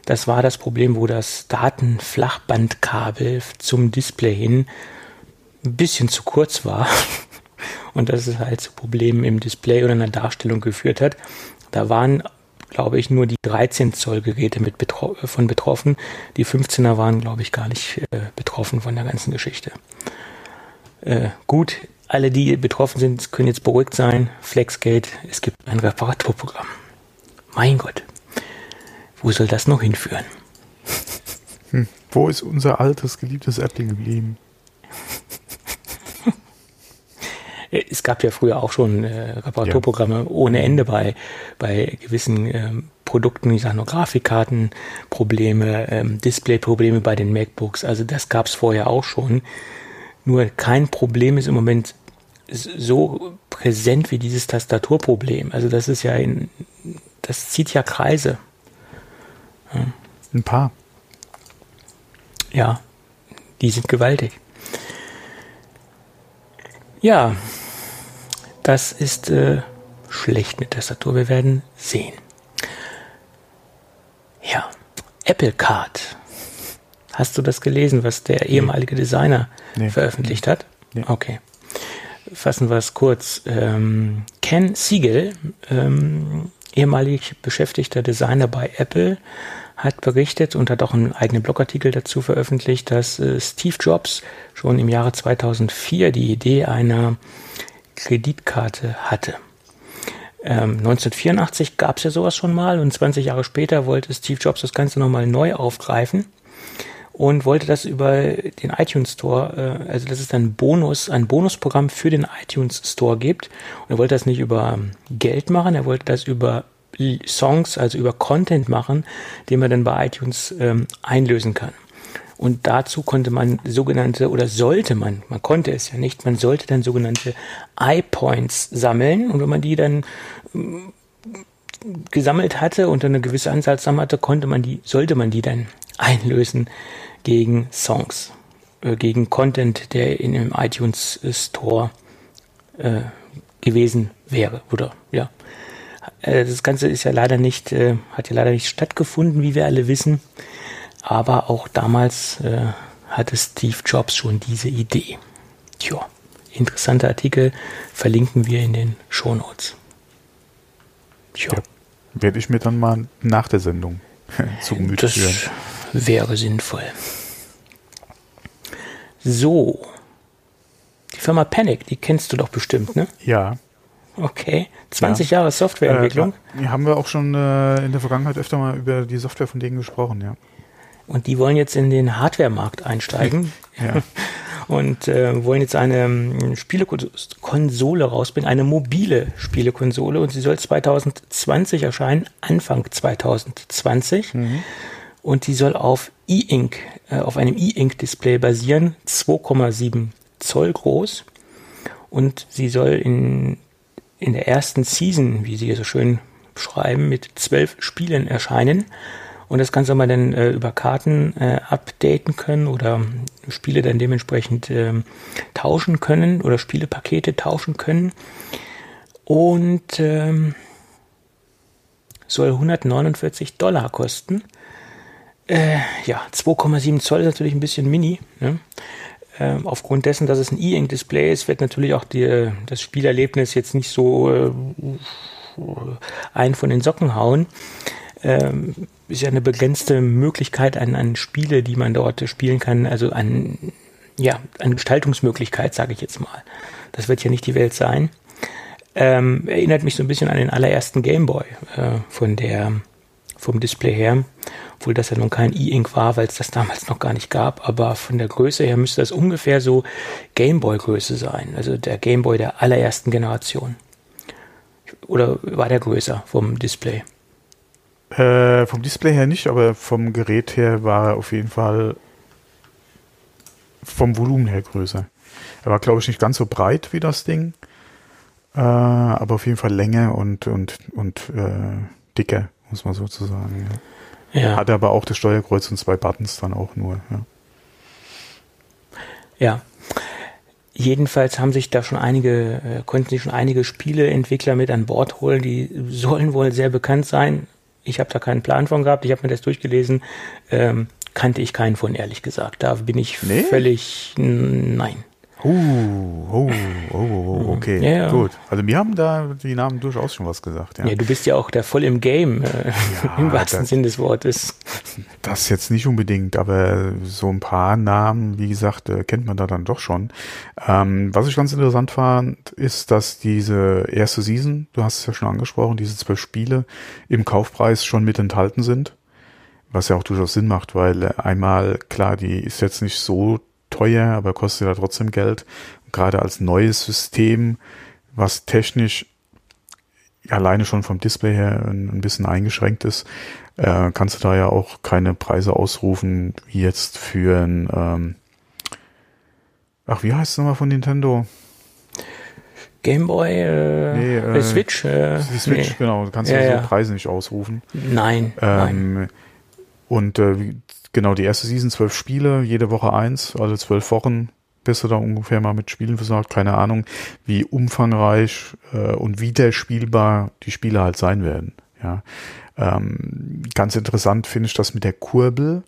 Das war das Problem, wo das Datenflachbandkabel zum Display hin ein bisschen zu kurz war und dass es halt zu Problemen im Display oder in der Darstellung geführt hat. Da waren glaube ich, nur die 13 Zoll Geräte mit betro von betroffen. Die 15er waren, glaube ich, gar nicht äh, betroffen von der ganzen Geschichte. Äh, gut, alle, die betroffen sind, können jetzt beruhigt sein. Flexgate, es gibt ein Reparaturprogramm. Mein Gott, wo soll das noch hinführen? Hm, wo ist unser altes, geliebtes Apple geblieben? es gab ja früher auch schon äh, Reparaturprogramme ja. ohne Ende bei, bei gewissen ähm, Produkten, ich sage nur Grafikkartenprobleme, ähm, Displayprobleme bei den MacBooks. Also das gab es vorher auch schon. Nur kein Problem ist im Moment so präsent wie dieses Tastaturproblem. Also das ist ja in, das zieht ja Kreise. Ja. Ein paar. Ja, die sind gewaltig. Ja, das ist äh, schlecht mit Tastatur. Wir werden sehen. Ja, Apple Card. Hast du das gelesen, was der ehemalige Designer nee. veröffentlicht hat? Nee. Okay. Fassen wir es kurz. Ähm, Ken Siegel, ähm, ehemalig beschäftigter Designer bei Apple, hat berichtet und hat auch einen eigenen Blogartikel dazu veröffentlicht, dass äh, Steve Jobs schon im Jahre 2004 die Idee einer Kreditkarte hatte. Ähm, 1984 gab es ja sowas schon mal und 20 Jahre später wollte Steve Jobs das Ganze nochmal neu aufgreifen und wollte das über den iTunes Store, äh, also dass es ein Bonus, ein Bonusprogramm für den iTunes Store gibt. Und er wollte das nicht über Geld machen, er wollte das über Songs, also über Content machen, den man dann bei iTunes ähm, einlösen kann. Und dazu konnte man sogenannte, oder sollte man, man konnte es ja nicht, man sollte dann sogenannte iPoints sammeln. Und wenn man die dann ähm, gesammelt hatte und eine gewisse Anzahl zusammen hatte, konnte man die, sollte man die dann einlösen gegen Songs, äh, gegen Content, der in einem iTunes Store äh, gewesen wäre, oder ja. Äh, das Ganze ist ja leider nicht, äh, hat ja leider nicht stattgefunden, wie wir alle wissen. Aber auch damals äh, hatte Steve Jobs schon diese Idee. Tja, interessanter Artikel verlinken wir in den Shownotes. Tja. Ja, werde ich mir dann mal nach der Sendung zu Gemüte das führen. Wäre sinnvoll. So. Die Firma Panic, die kennst du doch bestimmt, ne? Ja. Okay, 20 ja. Jahre Softwareentwicklung. Äh, haben wir auch schon äh, in der Vergangenheit öfter mal über die Software von denen gesprochen, ja. Und die wollen jetzt in den Hardware-Markt einsteigen. ja. Und äh, wollen jetzt eine ähm, Spielekonsole rausbringen, eine mobile Spielekonsole. Und sie soll 2020 erscheinen, Anfang 2020. Mhm. Und die soll auf E-Ink, äh, auf einem E-Ink-Display basieren, 2,7 Zoll groß. Und sie soll in in der ersten Season, wie sie so schön schreiben, mit zwölf Spielen erscheinen. Und das Ganze mal dann äh, über Karten äh, updaten können oder Spiele dann dementsprechend äh, tauschen können oder Spielepakete tauschen können. Und ähm, soll 149 Dollar kosten. Äh, ja, 2,7 Zoll ist natürlich ein bisschen mini. Ne? äh, aufgrund dessen, dass es ein E-Ink-Display ist, wird natürlich auch die, das Spielerlebnis jetzt nicht so äh, ein von den Socken hauen. Ähm, ist ja eine begrenzte Möglichkeit an, an Spiele, die man dort spielen kann, also an, ja, an Gestaltungsmöglichkeit, sage ich jetzt mal. Das wird ja nicht die Welt sein. Ähm, erinnert mich so ein bisschen an den allerersten Gameboy äh, von der vom Display her obwohl das ja nun kein E-Ink war, weil es das damals noch gar nicht gab, aber von der Größe her müsste das ungefähr so Gameboy-Größe sein, also der Gameboy der allerersten Generation. Oder war der größer vom Display? Äh, vom Display her nicht, aber vom Gerät her war er auf jeden Fall vom Volumen her größer. Er war, glaube ich, nicht ganz so breit wie das Ding, äh, aber auf jeden Fall länger und, und, und äh, dicker, muss man sozusagen. Ja. Ja. Hat aber auch das Steuerkreuz und zwei Buttons dann auch nur. Ja. ja. Jedenfalls haben sich da schon einige, äh, konnten sich schon einige Spieleentwickler mit an Bord holen, die sollen wohl sehr bekannt sein. Ich habe da keinen Plan von gehabt, ich habe mir das durchgelesen. Ähm, kannte ich keinen von, ehrlich gesagt. Da bin ich nee? völlig nein. Oh, oh, oh, oh, okay, Ja, ja. gut. Also mir haben da die Namen durchaus schon was gesagt. Ja. Ja, du bist ja auch da voll im Game, äh, im wahrsten Sinn des Wortes. Das jetzt nicht unbedingt, aber so ein paar Namen, wie gesagt, äh, kennt man da dann doch schon. Ähm, was ich ganz interessant fand, ist, dass diese erste Season, du hast es ja schon angesprochen, diese zwölf Spiele im Kaufpreis schon mit enthalten sind. Was ja auch durchaus Sinn macht, weil äh, einmal, klar, die ist jetzt nicht so teuer, aber kostet ja trotzdem Geld. Gerade als neues System, was technisch alleine schon vom Display her ein, bisschen eingeschränkt ist, äh, kannst du da ja auch keine Preise ausrufen, wie jetzt für ein, ähm, ach, wie heißt es nochmal von Nintendo? Gameboy, äh, Nee, äh, äh, Switch, äh, Die Switch, nee. genau, du kannst Ja, ja, so. Preise nicht ausrufen. Nein, nein. Ähm, und äh, genau, die erste Season, zwölf Spiele, jede Woche eins, also zwölf Wochen bist du da ungefähr mal mit Spielen versorgt. Keine Ahnung, wie umfangreich äh, und wiederspielbar die Spiele halt sein werden. Ja, ähm, ganz interessant finde ich das mit der Kurbel,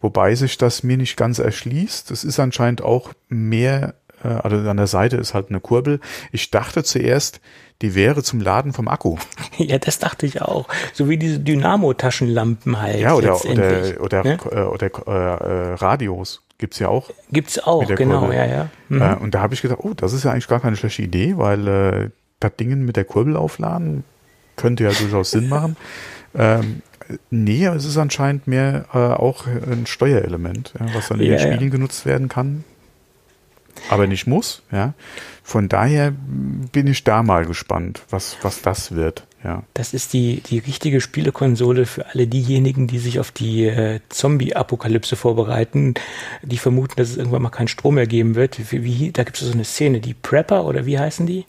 wobei sich das mir nicht ganz erschließt. Es ist anscheinend auch mehr, äh, also an der Seite ist halt eine Kurbel. Ich dachte zuerst, die wäre zum Laden vom Akku. Ja, das dachte ich auch. So wie diese Dynamo-Taschenlampen halt. Ja, oder, oder, oder, ne? äh, oder äh, äh, Radios gibt's ja auch. Gibt's auch, mit der genau, Kurbel. ja, ja. Mhm. Äh, und da habe ich gedacht, oh, das ist ja eigentlich gar keine schlechte Idee, weil äh, das Ding mit der Kurbel aufladen könnte ja durchaus Sinn machen. Ähm, nee, es ist anscheinend mehr äh, auch ein Steuerelement, ja, was dann in Ja, den ja. Spielen genutzt werden kann. Aber nicht muss, ja. Von daher bin ich da mal gespannt, was, was das wird, ja. Das ist die, die richtige Spielekonsole für alle diejenigen, die sich auf die äh, Zombie-Apokalypse vorbereiten, die vermuten, dass es irgendwann mal keinen Strom mehr geben wird. Wie, wie, da gibt es so eine Szene, die Prepper oder wie heißen die?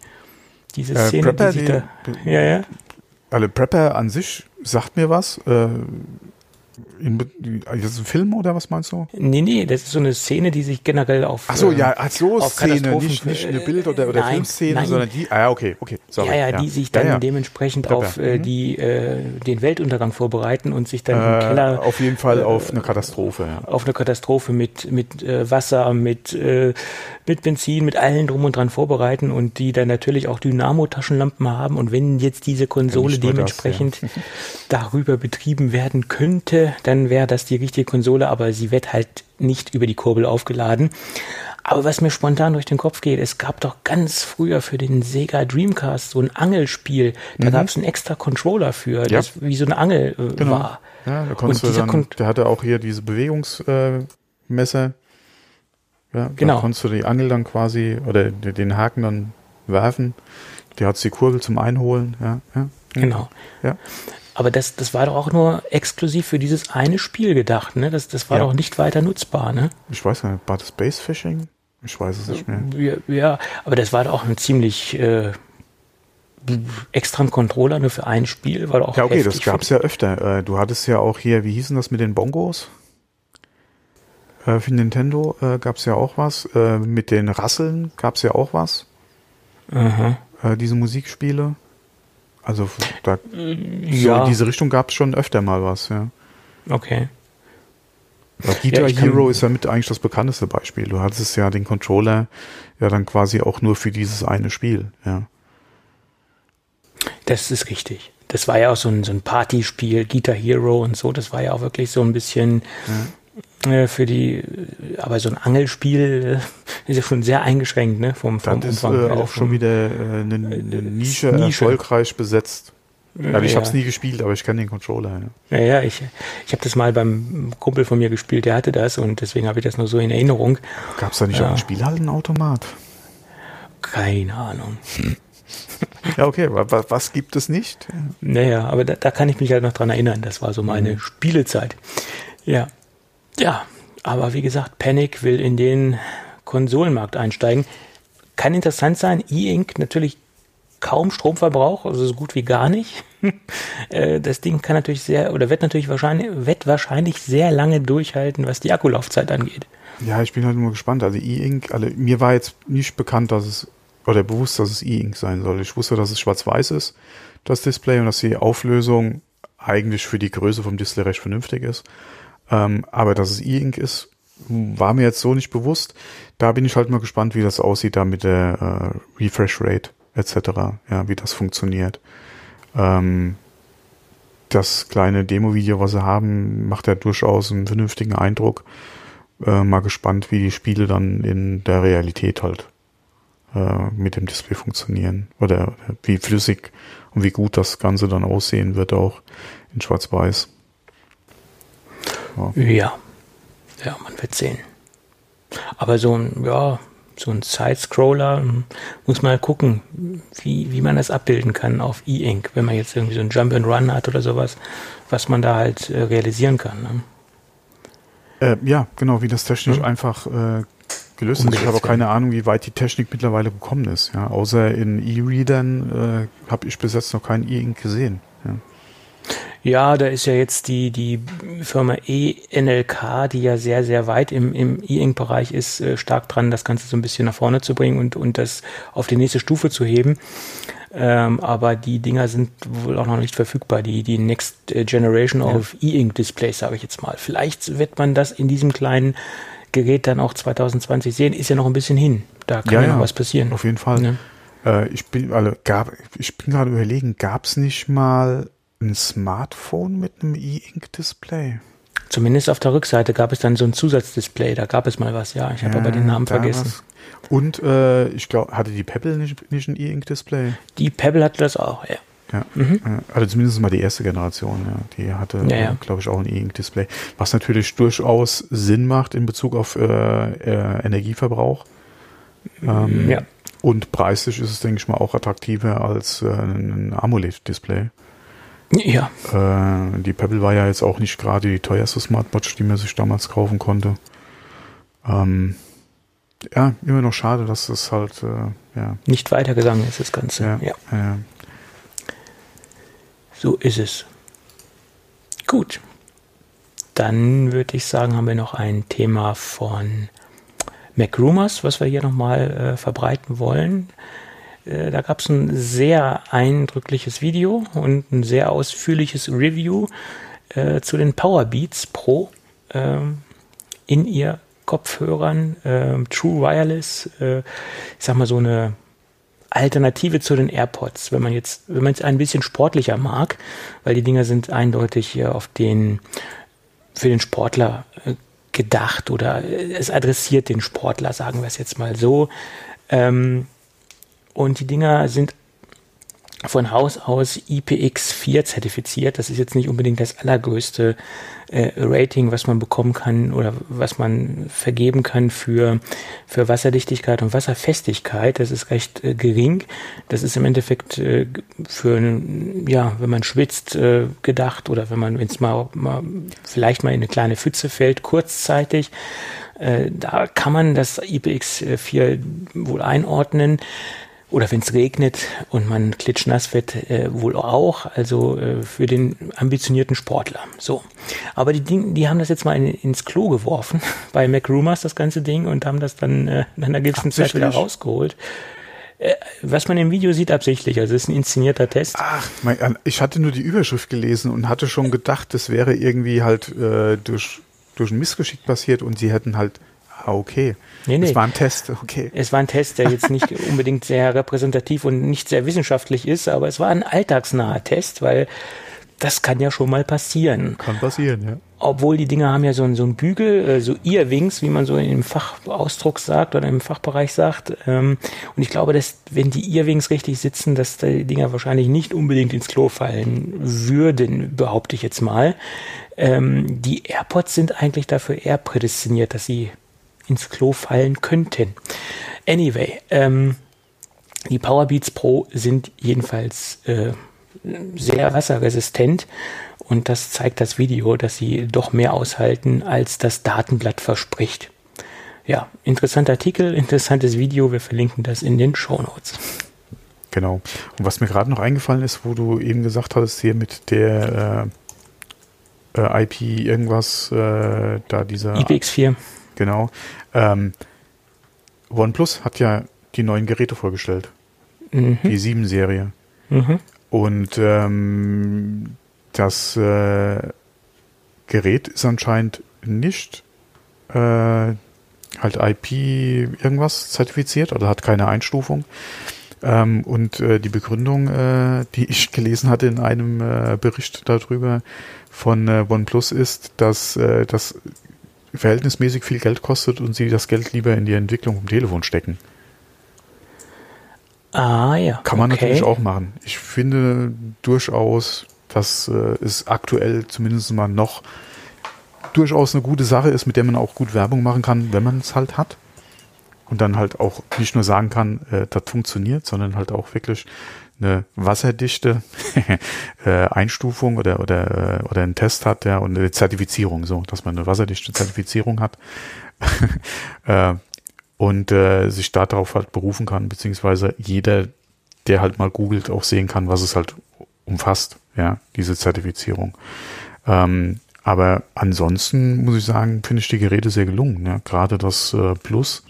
Diese Äh, Szene, Prepper, die die- da. Ja, ja. Also Prepper an sich sagt mir was. Äh, in, das ist ein Film oder was meinst du? Nee, nee, das ist so eine Szene, die sich generell auf. Ach so, äh, ja, ach so auf Szene, nicht, nicht eine Bild- oder, oder Nein, Filmszene, nein. sondern die, ah ja, okay, okay, sorry. ja, ja, die sich dann Ja, ja. dementsprechend Prepper, auf äh, mhm. die, äh, den Weltuntergang vorbereiten und sich dann im Äh, Keller auf jeden Fall auf eine Katastrophe, ja. auf eine Katastrophe mit, mit äh, Wasser, mit, äh, mit Benzin, mit allen drum und dran vorbereiten und die dann natürlich auch Dynamo-Taschenlampen haben. Und wenn jetzt diese Konsole nur das, dementsprechend darüber betrieben werden könnte, dann wäre das die richtige Konsole, aber sie wird halt nicht über die Kurbel aufgeladen. Aber was mir spontan durch den Kopf geht, es gab doch ganz früher für den Sega Dreamcast so ein Angelspiel. Da gab es einen extra Controller für, Mhm. Ja. das wie so eine Angel äh, Genau. war. Ja, da konntest Und du dann, Kon- der hatte auch hier diese Bewegungsmesser. Äh, ja, Genau. Da konntest du die Angel dann quasi oder de- den Haken dann werfen. Die hat die Kurbel zum Einholen, ja. ja. Genau. Ja. Aber das, das war doch auch nur exklusiv für dieses eine Spiel gedacht, ne? Das, das war Ja. doch nicht weiter nutzbar, ne? Ich weiß nicht, war das Space Fishing? Ich weiß es nicht mehr. Ja, ja aber das war doch auch ein ziemlich äh, extra ein Controller nur für ein Spiel, war doch auch Ja, okay, das heftig gab's ja öfter. Äh, Du hattest ja auch hier, wie hießen das mit den Bongos? Äh, Für Nintendo äh, gab's ja auch was. Äh, Mit den Rasseln gab's ja auch was. Aha. Äh, Diese Musikspiele. Also da, so Ja, in diese Richtung gab's schon öfter mal was, ja. okay. Weil Guitar kann- Hero ist ja mit eigentlich das bekannteste Beispiel. Du hattest ja den Controller ja dann quasi auch nur für dieses eine Spiel, ja. Das ist richtig. Das war ja auch so ein, so ein Partyspiel, Guitar Hero und so. Das war ja auch wirklich so ein bisschen äh, für die, aber so ein Angelspiel äh, ist ja schon sehr eingeschränkt, ne? Vom, vom Das ist Umfang äh, her, auch vom- schon wieder äh, eine, eine Nische, Nische. erfolgreich besetzt. Also ich Ja. habe es nie gespielt, aber ich kenne den Controller. Ja. Ja, ja, ich, ich habe das mal beim Kumpel von mir gespielt, der hatte das und deswegen habe ich das nur so in Erinnerung. Gab es da nicht Ja. auch einen Spielhallenautomat? Keine Ahnung. Ja, okay, wa- wa- was gibt es nicht? Naja, aber da, da kann ich mich halt noch dran erinnern. Das war so meine Spielezeit. Ja. Ja, aber wie gesagt, Panic will in den Konsolenmarkt einsteigen. Kann interessant sein. E-Ink natürlich kaum Stromverbrauch, also so gut wie gar nicht. Äh, das Ding kann natürlich sehr, oder wird natürlich wahrscheinlich, wird wahrscheinlich sehr lange durchhalten, was die Akkulaufzeit angeht. Ja, ich bin halt nur gespannt. Also E-Ink, also mir war jetzt nicht bekannt, dass es, oder bewusst, dass es E-Ink sein soll. Ich wusste, dass es schwarz-weiß ist, das Display, und dass die Auflösung eigentlich für die Größe vom Display recht vernünftig ist. Ähm, aber dass es E-Ink ist, war mir jetzt so nicht bewusst. Da bin ich halt mal gespannt, wie das aussieht da mit der äh, Refresh Rate etc. Ja, wie das funktioniert. Ähm, das kleine Demo-Video, was sie haben, macht ja durchaus einen vernünftigen Eindruck. Äh, mal gespannt, wie die Spiele dann in der Realität halt äh, mit dem Display funktionieren. Oder, oder wie flüssig und wie gut das Ganze dann aussehen wird, auch in Schwarz-Weiß. Ja. ja. Ja, man wird sehen. Aber so ein, ja, so ein Side-Scroller hm, muss man gucken, wie, wie man das abbilden kann auf E-Ink, wenn man jetzt irgendwie so ein Jump and Run hat oder sowas, was man da halt äh, realisieren kann. Ne? Äh, ja, genau, wie das technisch hm? einfach äh, gelöst ist. Ich habe auch keine Ahnung, wie weit die Technik mittlerweile gekommen ist. Ja, außer in E-Readern äh, habe ich bis jetzt noch keinen E-Ink gesehen. Ja. Ja, da ist ja jetzt die, die Firma ENLK, die ja sehr, sehr weit im, im E-Ink-Bereich ist, äh, stark dran, das Ganze so ein bisschen nach vorne zu bringen und, und das auf die nächste Stufe zu heben. Ähm, aber die Dinger sind wohl auch noch nicht verfügbar. Die, die Next Generation ja. of E-Ink-Displays, sage ich jetzt mal. Vielleicht wird man das in diesem kleinen Gerät dann auch 2020 sehen. Ist ja noch ein bisschen hin. Da kann ja, ja noch was passieren. Auf jeden Fall. Ja. Äh, ich bin, also, gab, ich bin gerade überlegen, gab es nicht mal ein Smartphone mit einem E-Ink-Display? Zumindest auf der Rückseite gab es dann so ein Zusatzdisplay, da gab es mal was, ja. Ich habe ja, aber den Namen vergessen. Was. Und äh, ich glaube, hatte die Pebble nicht, nicht ein E-Ink-Display? Die Pebble hatte das auch, ja. Ja, mhm. also zumindest mal die erste Generation, ja. Die hatte, ja, ja. glaube ich, auch ein E-Ink-Display. Was natürlich durchaus Sinn macht in Bezug auf äh, äh, Energieverbrauch. Ähm, ja. Und preislich ist es, denke ich mal, auch attraktiver als äh, ein AMOLED-Display. Ja. Äh, die Pebble war ja jetzt auch nicht gerade die teuerste Smartwatch, die man sich damals kaufen konnte. Ähm, ja, immer noch schade, dass es halt äh, ja. nicht weitergegangen ist, das Ganze. Ja, ja. ja. So ist es. Gut. Dann würde ich sagen, haben wir noch ein Thema von MacRumors, was wir hier nochmal äh, verbreiten wollen. Äh, da gab es ein sehr eindrückliches Video und ein sehr ausführliches Review äh, zu den Powerbeats Pro äh, in ihr Kopfhörern, ähm, True Wireless, äh, ich sag mal so eine Alternative zu den AirPods, wenn man jetzt, wenn man es ein bisschen sportlicher mag, weil die Dinger sind eindeutig hier auf den für den Sportler äh, gedacht oder es adressiert den Sportler, sagen wir es jetzt mal so. Ähm, und die Dinger sind von Haus aus IPX4 zertifiziert. Das ist jetzt nicht unbedingt das allergrößte äh, Rating, was man bekommen kann oder was man vergeben kann für, für Wasserdichtigkeit und Wasserfestigkeit. Das ist recht äh, gering. Das ist im Endeffekt äh, für, ja, wenn man schwitzt, äh, gedacht oder wenn man, wenn es mal, mal vielleicht mal in eine kleine Pfütze fällt, kurzzeitig. Äh, da kann man das IPX4 wohl einordnen oder wenn es regnet und man klitschnass wird, äh, wohl auch, also äh, für den ambitionierten Sportler. So. Aber die Dinge, die haben das jetzt mal in, ins Klo geworfen bei MacRumors, das ganze Ding, und haben das dann äh, nach einer gewissen Zeit wieder rausgeholt. Äh, was man im Video sieht, absichtlich, also es ist ein inszenierter Test. Ach, mein, ich hatte nur die Überschrift gelesen und hatte schon gedacht, das wäre irgendwie halt äh, durch, durch ein Missgeschick passiert und sie hätten halt Ah, okay. Nee, nee. Es war ein Test, okay. Es war ein Test, der jetzt nicht unbedingt sehr repräsentativ und nicht sehr wissenschaftlich ist, aber es war ein alltagsnaher Test, weil das kann ja schon mal passieren. Kann passieren, ja. Obwohl die Dinger haben ja so einen, so einen Bügel, äh, so Earwings, wie man so im Fachausdruck sagt oder im Fachbereich sagt. Ähm, und ich glaube, dass wenn die Earwings richtig sitzen, dass die Dinger wahrscheinlich nicht unbedingt ins Klo fallen würden, behaupte ich jetzt mal. Ähm, die AirPods sind eigentlich dafür eher prädestiniert, dass sie ins Klo fallen könnten. Anyway, ähm, die Powerbeats Pro sind jedenfalls äh, sehr wasserresistent und das zeigt das Video, dass sie doch mehr aushalten, als das Datenblatt verspricht. Ja, interessanter Artikel, interessantes Video, wir verlinken das in den Show Notes. Genau. Und was mir gerade noch eingefallen ist, wo du eben gesagt hast, hier mit der äh, äh IP irgendwas, äh, da dieser IPX4. Genau. Ähm, OnePlus hat ja die neuen Geräte vorgestellt. Mhm. Die 7-Serie. Mhm. Und ähm, das äh, Gerät ist anscheinend nicht äh, halt IP irgendwas zertifiziert oder hat keine Einstufung. Ähm, und äh, die Begründung, äh, die ich gelesen hatte in einem äh, Bericht darüber von äh, OnePlus ist, dass äh, das verhältnismäßig viel Geld kostet und sie das Geld lieber in die Entwicklung vom Telefon stecken. Ah ja. Kann man okay. natürlich auch machen. Ich finde durchaus, dass äh, es aktuell zumindest mal noch durchaus eine gute Sache ist, mit der man auch gut Werbung machen kann, wenn man es halt hat. Und dann halt auch nicht nur sagen kann, äh, das funktioniert, sondern halt auch wirklich eine wasserdichte äh, Einstufung oder oder äh, oder einen Test hat, ja, und eine Zertifizierung, so, dass man eine wasserdichte Zertifizierung hat äh, und äh, sich darauf halt berufen kann, beziehungsweise jeder, der halt mal googelt, auch sehen kann, was es halt umfasst, ja, diese Zertifizierung. Ähm, aber ansonsten muss ich sagen, finde ich die Geräte sehr gelungen. Ja. Gerade das äh, Plus,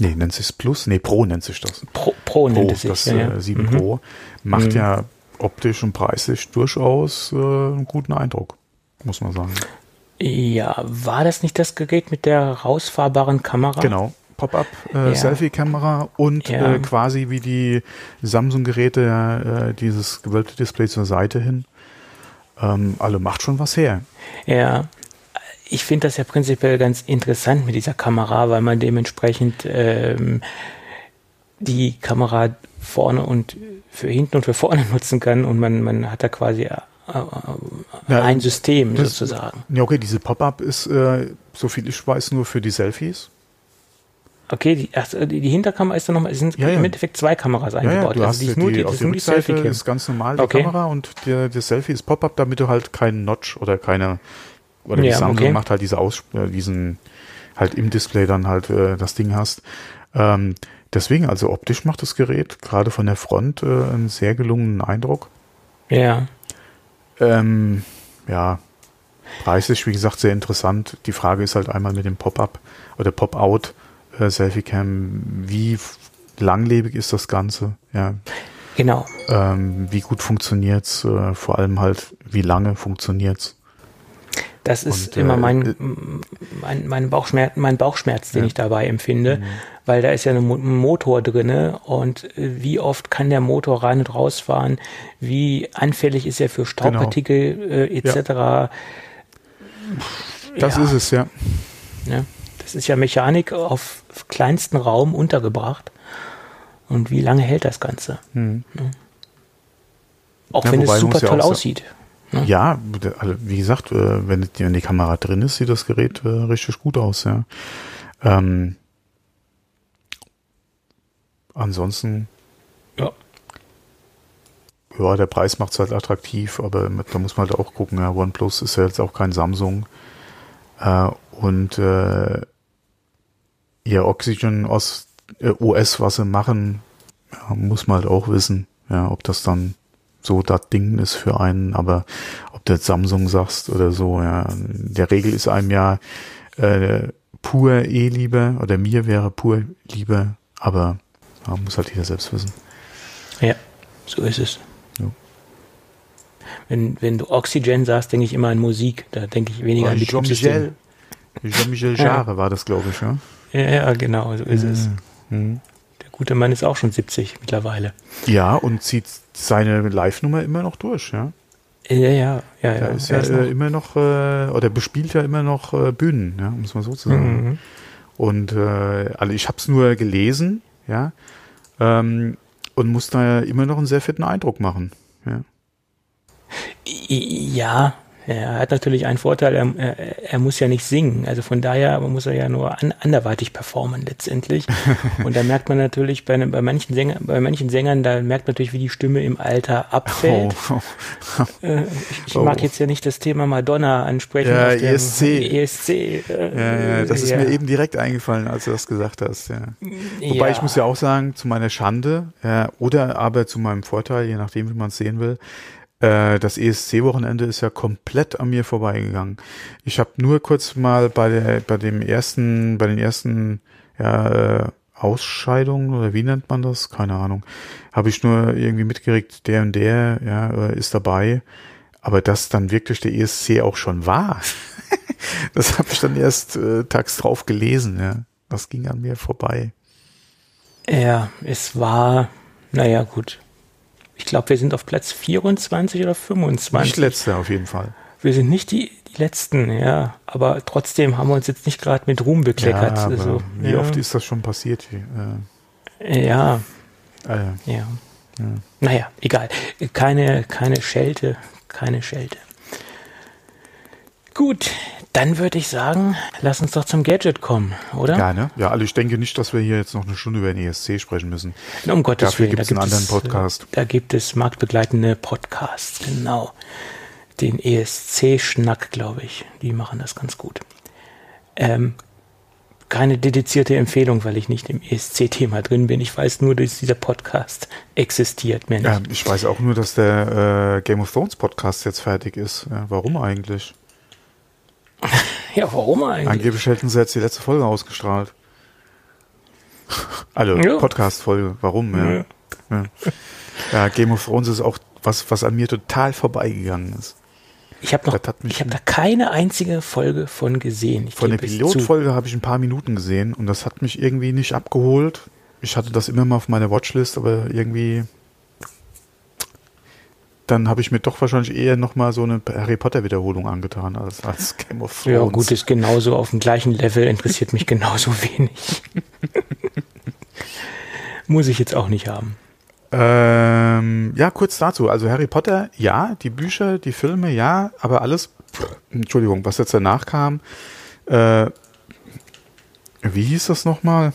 nee, nennt sich Plus? Nee, Pro nennt sich das. Pro, Pro, nennt es sich. das ja, äh, ja. 7 Mhm. Pro, macht Mhm. ja optisch und preislich durchaus äh, einen guten Eindruck, muss man sagen. Ja, war das nicht das Gerät mit der rausfahrbaren Kamera? Genau. Pop-up Ja. äh, Selfie-Kamera und Ja. äh, quasi wie die Samsung-Geräte äh, dieses gewölbte Display zur Seite hin. Ähm, alle macht schon was her. Ja. Ich finde das ja prinzipiell ganz interessant mit dieser Kamera, weil man dementsprechend ähm, die Kamera vorne und für hinten und für vorne nutzen kann und man, man hat da quasi äh, äh, Ja, ein System das- sozusagen. Ja, okay, diese Pop-up ist, äh, so viel ich weiß, nur für die Selfies. Okay, die, ach, die, die Hinterkamera ist dann nochmal, es sind Ja, ja. im Endeffekt zwei Kameras Ja, ja, eingebaut. du Also die die, ist nur die, auf das ist der nur die Rückseite ist ganz normal die Okay. Kamera und der, das Selfie ist Pop-up, damit du halt keinen Notch oder keine, oder die Ja, Samsung okay. macht halt diese Aus, äh, diesen, halt im Display dann halt äh, das Ding hast. Ähm, deswegen, also optisch macht das Gerät gerade von der Front äh, einen sehr gelungenen Eindruck. Ja, Ähm, ja, preislich, wie gesagt, sehr interessant. Die Frage ist halt einmal mit dem Pop-up oder Pop-out äh, Selfie-Cam, wie langlebig ist das Ganze? Ja, genau. ähm, wie gut funktioniert's? Äh, vor allem halt, wie lange funktioniert's? Das ist Und, immer äh, mein, äh, mein, mein, Bauchschmerz, mein Bauchschmerz, den Ja. ich dabei empfinde, Mhm. weil da ist ja ein Mo- ein Motor drinne und äh, wie oft kann der Motor rein und rausfahren, wie anfällig ist er für Staubpartikel äh, etc. Das Ja. ist es, ja. Ne? Das ist ja Mechanik auf kleinsten Raum untergebracht. Und wie lange hält das Ganze? Hm. Auch Ja, wenn es super ja toll auch aussieht. Ne? Ja, also, wie gesagt, äh, wenn die, wenn die Kamera drin ist, sieht das Gerät äh, richtig gut aus, ja. Ähm, ansonsten, Ja. ja, der Preis macht es halt attraktiv, aber da muss man halt auch gucken, ja, OnePlus ist ja jetzt auch kein Samsung. Äh, und äh, ja, Oxygen OS, äh, OS, was sie machen, ja, muss man halt auch wissen, ja, ob das dann so das Ding ist für einen, aber ob du jetzt Samsung sagst oder so, ja, in der Regel ist einem ja äh, pur eh lieber, oder mir wäre pur lieber, aber ja, muss halt jeder selbst wissen. Ja, so ist es. Ja. Wenn, wenn du Oxygen sagst, denke ich immer an Musik. Da denke ich weniger an Betriebssystem. Jean-Michel Jean-Michel Ja. Jarre war das, glaube ich, ja? Ja, ja, genau, so ist es. Mhm. Der gute Mann ist auch schon 70 mittlerweile. Ja, und zieht seine Live-Nummer immer noch durch, ja. Ja, ja, ja. ja Er ist er ja ist äh, noch- immer noch, äh, oder bespielt ja immer noch äh, Bühnen, ja, muss man so zu sagen. Mhm. Und äh, also ich habe es nur gelesen, ja, ähm, und muss da ja immer noch einen sehr fitten Eindruck machen. Ja. Ja, er hat natürlich einen Vorteil, er, er, er muss ja nicht singen. Also von daher muss er ja nur an, anderweitig performen letztendlich. Und da merkt man natürlich bei, bei, manchen Sänger, bei manchen Sängern, da merkt man natürlich, wie die Stimme im Alter abfällt. Oh. Äh, ich ich Oh. mag jetzt ja nicht das Thema Madonna ansprechen. Ja, auf dem ESC. ESC. Äh, Ja, das ist ja. mir eben direkt eingefallen, als du das gesagt hast. Ja. Wobei ich muss ja auch sagen, zu meiner Schande oder aber zu meinem Vorteil, je nachdem, wie man es sehen will, das ESC-Wochenende ist ja komplett an mir vorbeigegangen. Ich habe nur kurz mal bei der, bei dem ersten, bei den ersten ja, äh, Ausscheidungen oder wie nennt man das? Keine Ahnung. Habe ich nur irgendwie mitgeregt, der und der ja, äh, ist dabei. Aber dass dann wirklich der ESC auch schon war, das habe ich dann erst äh, tags drauf gelesen, ja. Das ging an mir vorbei. Ja, es war, naja, gut. Ich glaube, wir sind auf Platz 24 oder 25. Nicht letzter auf jeden Fall. Wir sind nicht die, die Letzten, ja. Aber trotzdem haben wir uns jetzt nicht gerade mit Ruhm bekleckert. Ja, also, wie ja. oft ist das schon passiert? Äh, Ja, äh, ja. Naja, egal. Keine, keine Schelte, keine Schelte. Gut, dann würde ich sagen, lass uns doch zum Gadget kommen, oder? ja, ne? Ja, also ich denke nicht, dass wir hier jetzt noch eine Stunde über den ESC sprechen müssen. Um Gottes Dafür Willen. gibt's da einen anderen es, Podcast. äh, Da gibt es marktbegleitende Podcasts, genau. Den ESC-Schnack, glaube ich. Die machen das ganz gut. Ähm, keine dedizierte Empfehlung, weil ich nicht im ESC-Thema drin bin. Ich weiß nur, dass dieser Podcast existiert. Mehr nicht. Ja, ich weiß auch nur, dass der äh, Game of Thrones Podcast jetzt fertig ist. Ja, warum eigentlich? Ja, warum eigentlich? Angeblich hätten sie jetzt die letzte Folge ausgestrahlt. Also, Ja. Podcast-Folge. Warum? Ja. Ja. Ja. ja, Game of Thrones ist auch was, was an mir total vorbeigegangen ist. Ich habe noch, ich habe da keine einzige Folge von gesehen. Ich Von der. Pilotfolge habe ich ein paar Minuten gesehen und das hat mich irgendwie nicht abgeholt. Ich hatte das immer mal auf meiner Watchlist, aber irgendwie dann habe ich mir doch wahrscheinlich eher noch mal so eine Harry Potter Wiederholung angetan als, als Game of Thrones. Ja, gut, ist genauso auf dem gleichen Level, interessiert mich genauso wenig. Muss ich jetzt auch nicht haben. Ähm, ja, kurz dazu. Also Harry Potter, ja, die Bücher, die Filme, ja, aber alles, Entschuldigung, was jetzt danach kam, äh, wie hieß das nochmal?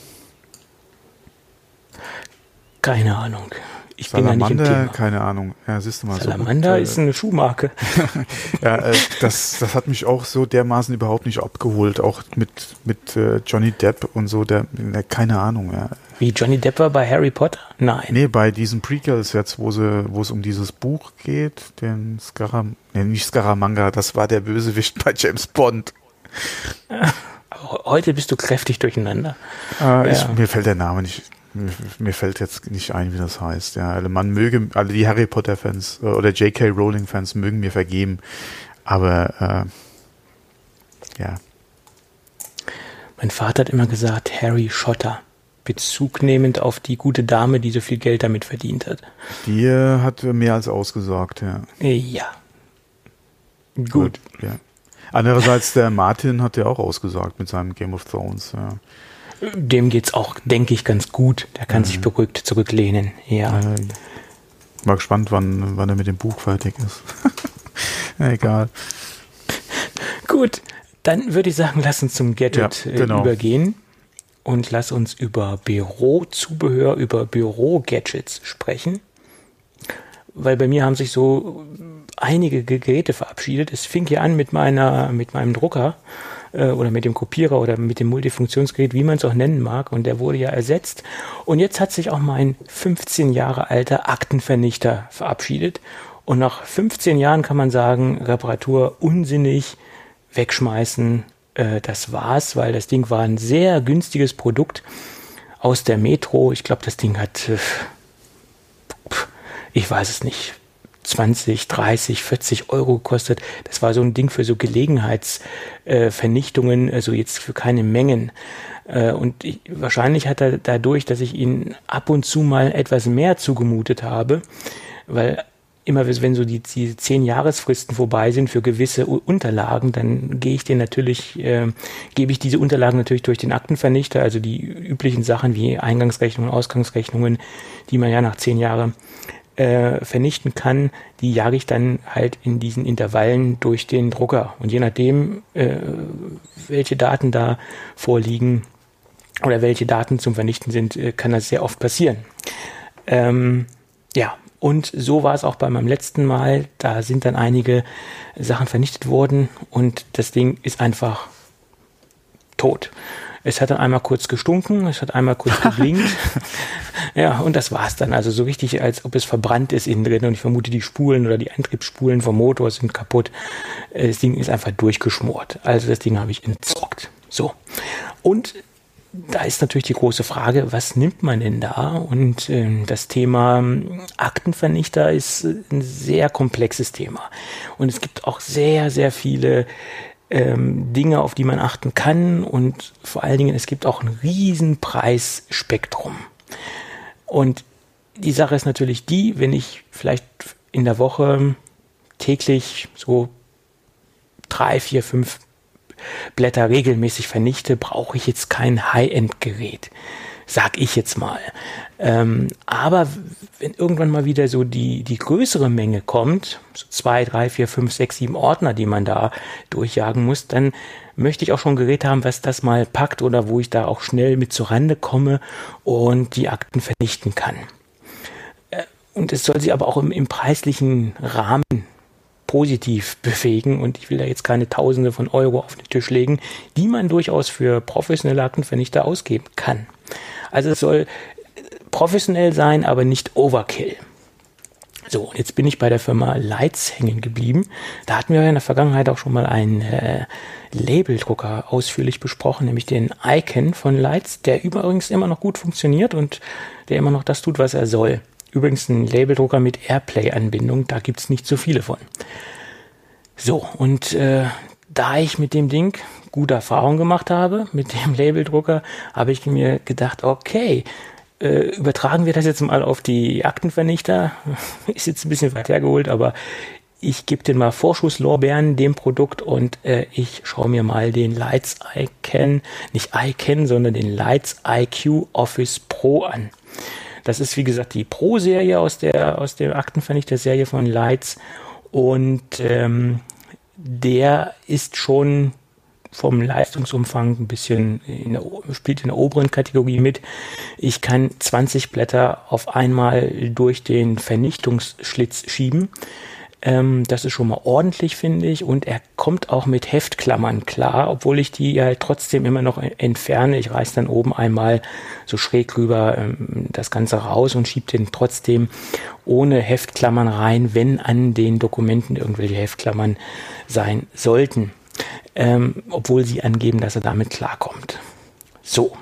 Keine Ahnung. Ich bin da nicht im Salamander, Thema. keine Ahnung. Ja, siehst du mal. Salamander so gut, ist eine Schuhmarke. Ja, äh, das, das hat mich auch so dermaßen überhaupt nicht abgeholt, auch mit, mit äh, Johnny Depp und so, der, der keine Ahnung, ja. Wie Johnny Depp war bei Harry Potter? Nein. Nee, bei diesen Prequels jetzt, wo sie, wo es um dieses Buch geht, den Scaram, nee, nicht Scaramanga, das war der Bösewicht bei James Bond. Heute bist du kräftig durcheinander. Äh, ich, Ja. mir fällt der Name nicht, mir, mir fällt jetzt nicht ein, wie das heißt. Ja, man möge, alle die Harry Potter Fans äh, oder J.K. Rowling Fans mögen mir vergeben, aber äh, ja, Mein Vater hat immer gesagt, Harry Schotter. Bezug nehmend auf die gute Dame, die so viel Geld damit verdient hat. die hat mehr als ausgesagt, ja. Ja. Gut. Ja. Andererseits, der Martin hat ja auch ausgesagt mit seinem Game of Thrones. Ja. Dem geht's auch, denke ich, ganz gut. Der kann sich beruhigt zurücklehnen. Ja. Äh, mal gespannt, wann, wann er mit dem Buch fertig ist. egal. Gut, dann würde ich sagen, lass uns zum Gadget Ja, äh, genau. übergehen und lass uns über Bürozubehör, über Büro-Gadgets sprechen. Weil bei mir haben sich so einige Ge- Geräte verabschiedet. Es fing hier an mit meiner, mit meinem Drucker äh, oder mit dem Kopierer oder mit dem Multifunktionsgerät, wie man es auch nennen mag. Und der wurde ja ersetzt. Und jetzt hat sich auch mein 15 Jahre alter Aktenvernichter verabschiedet. Und nach 15 Jahren kann man sagen, Reparatur unsinnig, wegschmeißen, äh, das war's, weil das Ding war ein sehr günstiges Produkt aus der Metro. Ich glaube, das Ding hat, äh, ich weiß es nicht, 20, 30, 40 Euro gekostet. Das war so ein Ding für so Gelegenheitsvernichtungen, also jetzt für keine Mengen. Äh, und ich, wahrscheinlich hat er dadurch, dass ich ihn ab und zu mal etwas mehr zugemutet habe, weil immer wenn so die, die zehn Jahresfristen vorbei sind für gewisse Unterlagen, dann gehe ich den natürlich, äh, gebe ich diese Unterlagen natürlich durch den Aktenvernichter, also die üblichen Sachen wie Eingangsrechnungen, Ausgangsrechnungen, die man ja nach zehn Jahren äh, vernichten kann, die jage ich dann halt in diesen Intervallen durch den Drucker. Und je nachdem, äh, welche Daten da vorliegen oder welche Daten zum Vernichten sind, äh, kann das sehr oft passieren. Ähm, ja, und so war es auch bei meinem letzten Mal. Da sind dann einige Sachen vernichtet worden und das Ding ist einfach tot. Es hat dann einmal kurz gestunken, es hat einmal kurz geblinkt. ja, und das war's dann. Also so richtig, als ob es verbrannt ist innen drin. Und ich vermute, die Spulen oder die Antriebsspulen vom Motor sind kaputt. Äh, Das Ding ist einfach durchgeschmort. Also das Ding habe ich entsorgt. So. Und da ist natürlich die große Frage, was nimmt man denn da? Und ähm, das Thema ähm, Aktenvernichter ist äh, ein sehr komplexes Thema. Und es gibt auch sehr, sehr viele ähm, Dinge, auf die man achten kann und vor allen Dingen, es gibt auch ein riesen Preisspektrum. Und die Sache ist natürlich die, wenn ich vielleicht in der Woche täglich so drei, vier, fünf Blätter regelmäßig vernichte, brauche ich jetzt kein High-End-Gerät sag ich jetzt mal. Ähm, aber wenn irgendwann mal wieder so die, die größere Menge kommt, so zwei, drei, vier, fünf, sechs, sieben Ordner, die man da durchjagen muss, dann möchte ich auch schon ein Gerät haben, was das mal packt oder wo ich da auch schnell mit zur Rande komme und die Akten vernichten kann. Äh, und es soll sich aber auch im, im preislichen Rahmen positiv bewegen und ich will da jetzt keine Tausende von Euro auf den Tisch legen, die man durchaus für professionelle Aktenvernichter ausgeben kann. Also es soll professionell sein, aber nicht Overkill. So, und jetzt bin ich bei der Firma Lights hängen geblieben. Da hatten wir in der Vergangenheit auch schon mal einen äh, Labeldrucker ausführlich besprochen, nämlich den Icon von Lights, der übrigens immer noch gut funktioniert und der immer noch das tut, was er soll. Übrigens ein Labeldrucker mit Airplay-Anbindung, da gibt's nicht so viele von. So, und äh, da ich mit dem Ding gute Erfahrungen gemacht habe mit dem Labeldrucker, habe ich mir gedacht, okay, äh, übertragen wir das jetzt mal auf die Aktenvernichter. Ist jetzt ein bisschen weit hergeholt, aber ich gebe den mal Vorschusslorbeeren dem Produkt und äh, ich schaue mir mal den Lights Icon, nicht Icon, sondern den Lights IQ Office Pro an. Das ist wie gesagt die Pro-Serie aus der aus der Aktenvernichter-Serie von Lights und ähm, der ist schon vom Leistungsumfang ein bisschen in der, spielt in der oberen Kategorie mit. Ich kann 20 Blätter auf einmal durch den Vernichtungsschlitz schieben. Ähm, das ist schon mal ordentlich, finde ich. Und er kommt auch mit Heftklammern klar, obwohl ich die ja trotzdem immer noch entferne. Ich reiß dann oben einmal so schräg rüber ähm, das Ganze raus und schiebe den trotzdem ohne Heftklammern rein, wenn an den Dokumenten irgendwelche Heftklammern sein sollten ähm, obwohl sie angeben, dass er damit klarkommt. So,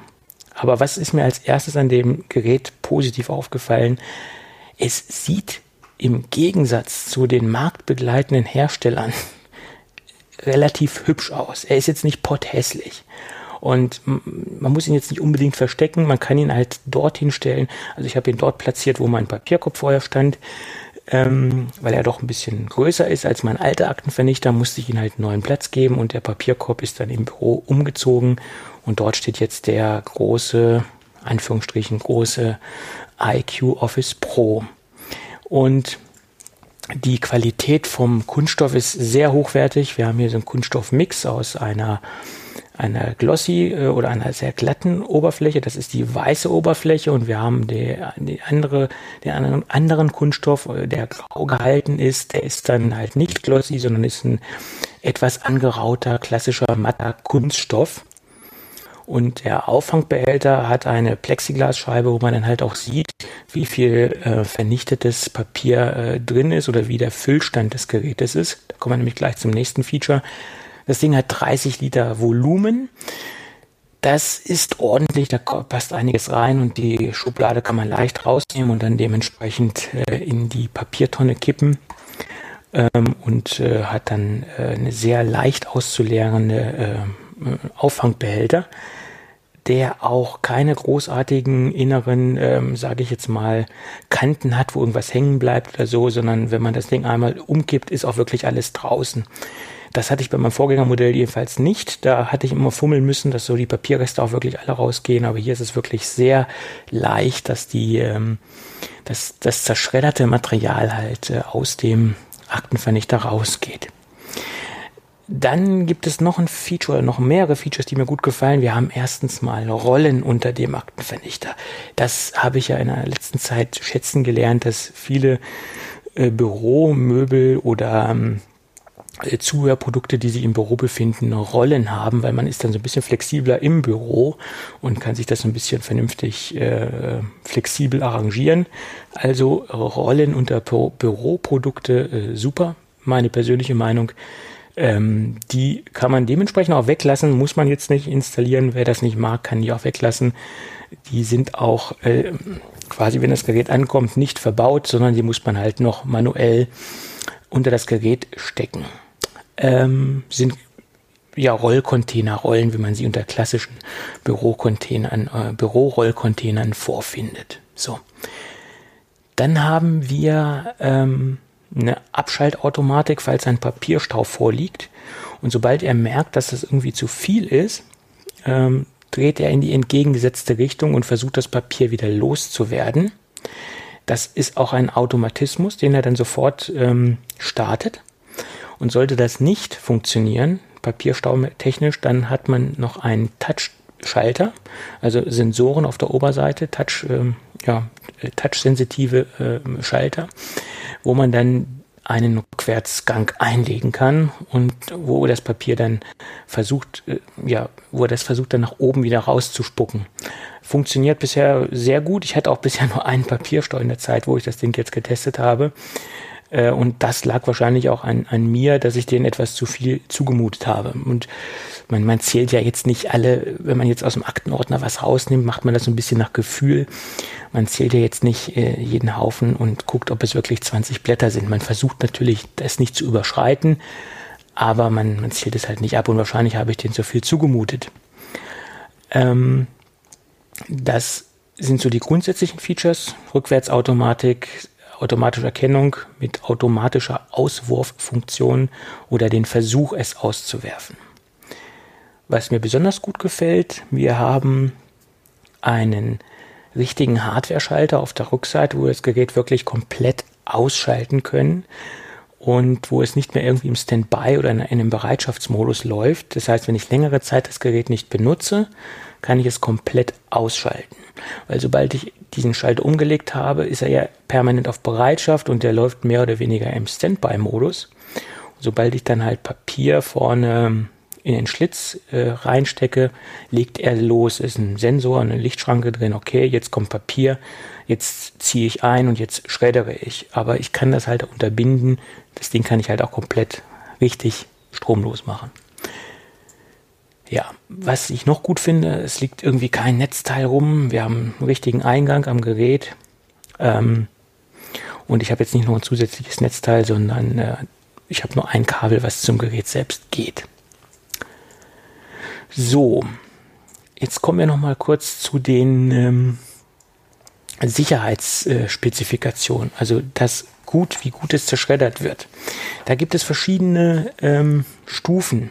aber was ist mir als erstes an dem Gerät positiv aufgefallen? Es sieht im Gegensatz zu den marktbegleitenden Herstellern relativ hübsch aus. Er ist jetzt nicht potthässlich. Und man muss ihn jetzt nicht unbedingt verstecken, man kann ihn halt dorthin stellen. Also ich habe ihn dort platziert, wo mein Papierkorb vorher stand ähm, weil er doch ein bisschen größer ist als mein alter Aktenvernichter, musste ich ihm halt einen neuen Platz geben und der Papierkorb ist dann im Büro umgezogen und dort steht jetzt der große, Anführungsstrichen, große IQ Office Pro. Und die Qualität vom Kunststoff ist sehr hochwertig. Wir haben hier so einen Kunststoffmix aus einer einer glossy äh, oder einer sehr glatten Oberfläche. Das ist die weiße Oberfläche und wir haben die, die andere, den anderen, anderen Kunststoff, äh, der grau gehalten ist. Der ist dann halt nicht glossy, sondern ist ein etwas angerauter, klassischer, matter Kunststoff. Und der Auffangbehälter hat eine Plexiglasscheibe, wo man dann halt auch sieht, wie viel äh, vernichtetes Papier äh, drin ist oder wie der Füllstand des Gerätes ist. Da kommen wir nämlich gleich zum nächsten Feature. Das Ding hat 30 Liter Volumen. Das ist ordentlich, da passt einiges rein und die Schublade kann man leicht rausnehmen und dann dementsprechend äh, in die Papiertonne kippen ähm, und äh, hat dann äh, eine sehr leicht auszuleerende äh, Auffangbehälter, der auch keine großartigen inneren, ähm, sage ich jetzt mal, Kanten hat, wo irgendwas hängen bleibt oder so, sondern wenn man das Ding einmal umkippt, ist auch wirklich alles draußen. Das hatte ich bei meinem Vorgängermodell jedenfalls nicht. Da hatte ich immer fummeln müssen, dass so die Papierreste auch wirklich alle rausgehen. Aber hier ist es wirklich sehr leicht, dass die, ähm, dass das zerschredderte Material halt äh, aus dem Aktenvernichter rausgeht. Dann gibt es noch ein Feature, noch mehrere Features, die mir gut gefallen. Wir haben erstens mal Rollen unter dem Aktenvernichter. Das habe ich ja in der letzten Zeit schätzen gelernt, dass viele äh, Büromöbel oder ähm, äh, Zubehörprodukte, die sich im Büro befinden, Rollen haben, weil man ist dann so ein bisschen flexibler im Büro und kann sich das so ein bisschen vernünftig äh, flexibel arrangieren. Also Rollen unter Bü Büroprodukte äh, super, meine persönliche Meinung. Ähm, die kann man dementsprechend auch weglassen, muss man jetzt nicht installieren. Wer das nicht mag, kann die auch weglassen. Die sind auch äh, quasi, wenn das Gerät ankommt, nicht verbaut, sondern die muss man halt noch manuell unter das Gerät stecken ähm, sind ja, Rollcontainer-Rollen, wie man sie unter klassischen Bürocontainern, äh, Bürorollcontainern vorfindet. So. Dann haben wir ähm, eine Abschaltautomatik, falls ein Papierstau vorliegt. Und sobald er merkt, dass das irgendwie zu viel ist, ähm, dreht er in die entgegengesetzte Richtung und versucht das Papier wieder loszuwerden. Das ist auch ein Automatismus, den er dann sofort ähm, startet. Und sollte das nicht funktionieren, papierstautechnisch, dann hat man noch einen Touch-Schalter, also Sensoren auf der Oberseite, Touch, ähm, ja, touch-sensitive äh, Schalter, wo man dann einen Rückwärtsgang einlegen kann und wo das Papier dann versucht, äh, ja, wo er das versucht dann nach oben wieder rauszuspucken. Funktioniert bisher sehr gut. Ich hatte auch bisher nur einen Papierstau in der Zeit, wo ich das Ding jetzt getestet habe. Äh, und das lag wahrscheinlich auch an, an mir, dass ich denen etwas zu viel zugemutet habe. Und man, man zählt ja jetzt nicht alle, wenn man jetzt aus dem Aktenordner was rausnimmt, macht man das so ein bisschen nach Gefühl. Man zählt ja jetzt nicht äh, jeden Haufen und guckt, ob es wirklich 20 Blätter sind. Man versucht natürlich, das nicht zu überschreiten, aber man, man zählt es halt nicht ab und wahrscheinlich habe ich denen zu viel zugemutet. Ähm, das sind so die grundsätzlichen Features. Rückwärtsautomatik, automatische Erkennung mit automatischer Auswurffunktion oder den Versuch, es auszuwerfen. Was mir besonders gut gefällt, wir haben einen richtigen Hardware-Schalter auf der Rückseite, wo wir das Gerät wirklich komplett ausschalten können und wo es nicht mehr irgendwie im Standby oder in einem Bereitschaftsmodus läuft. Das heißt, wenn ich längere Zeit das Gerät nicht benutze, kann ich es komplett ausschalten. Weil sobald ich diesen Schalter umgelegt habe, ist er ja permanent auf Bereitschaft und der läuft mehr oder weniger im Standby-Modus. Sobald ich dann halt Papier vorne in den Schlitz äh, reinstecke, legt er los. Ist ein Sensor, eine Lichtschranke drin. Okay, jetzt kommt Papier, jetzt ziehe ich ein und jetzt schreddere ich. Aber ich kann das halt unterbinden. Das Ding kann ich halt auch komplett richtig stromlos machen. Ja, was ich noch gut finde, es liegt irgendwie kein Netzteil rum. Wir haben einen richtigen Eingang am Gerät. Ähm, und ich habe jetzt nicht noch ein zusätzliches Netzteil, sondern äh, ich habe nur ein Kabel, was zum Gerät selbst geht. So, jetzt kommen wir noch mal kurz zu den ähm, Sicherheitsspezifikationen. also das gut, wie gut es zerschreddert wird. Da gibt es verschiedene ähm, Stufen.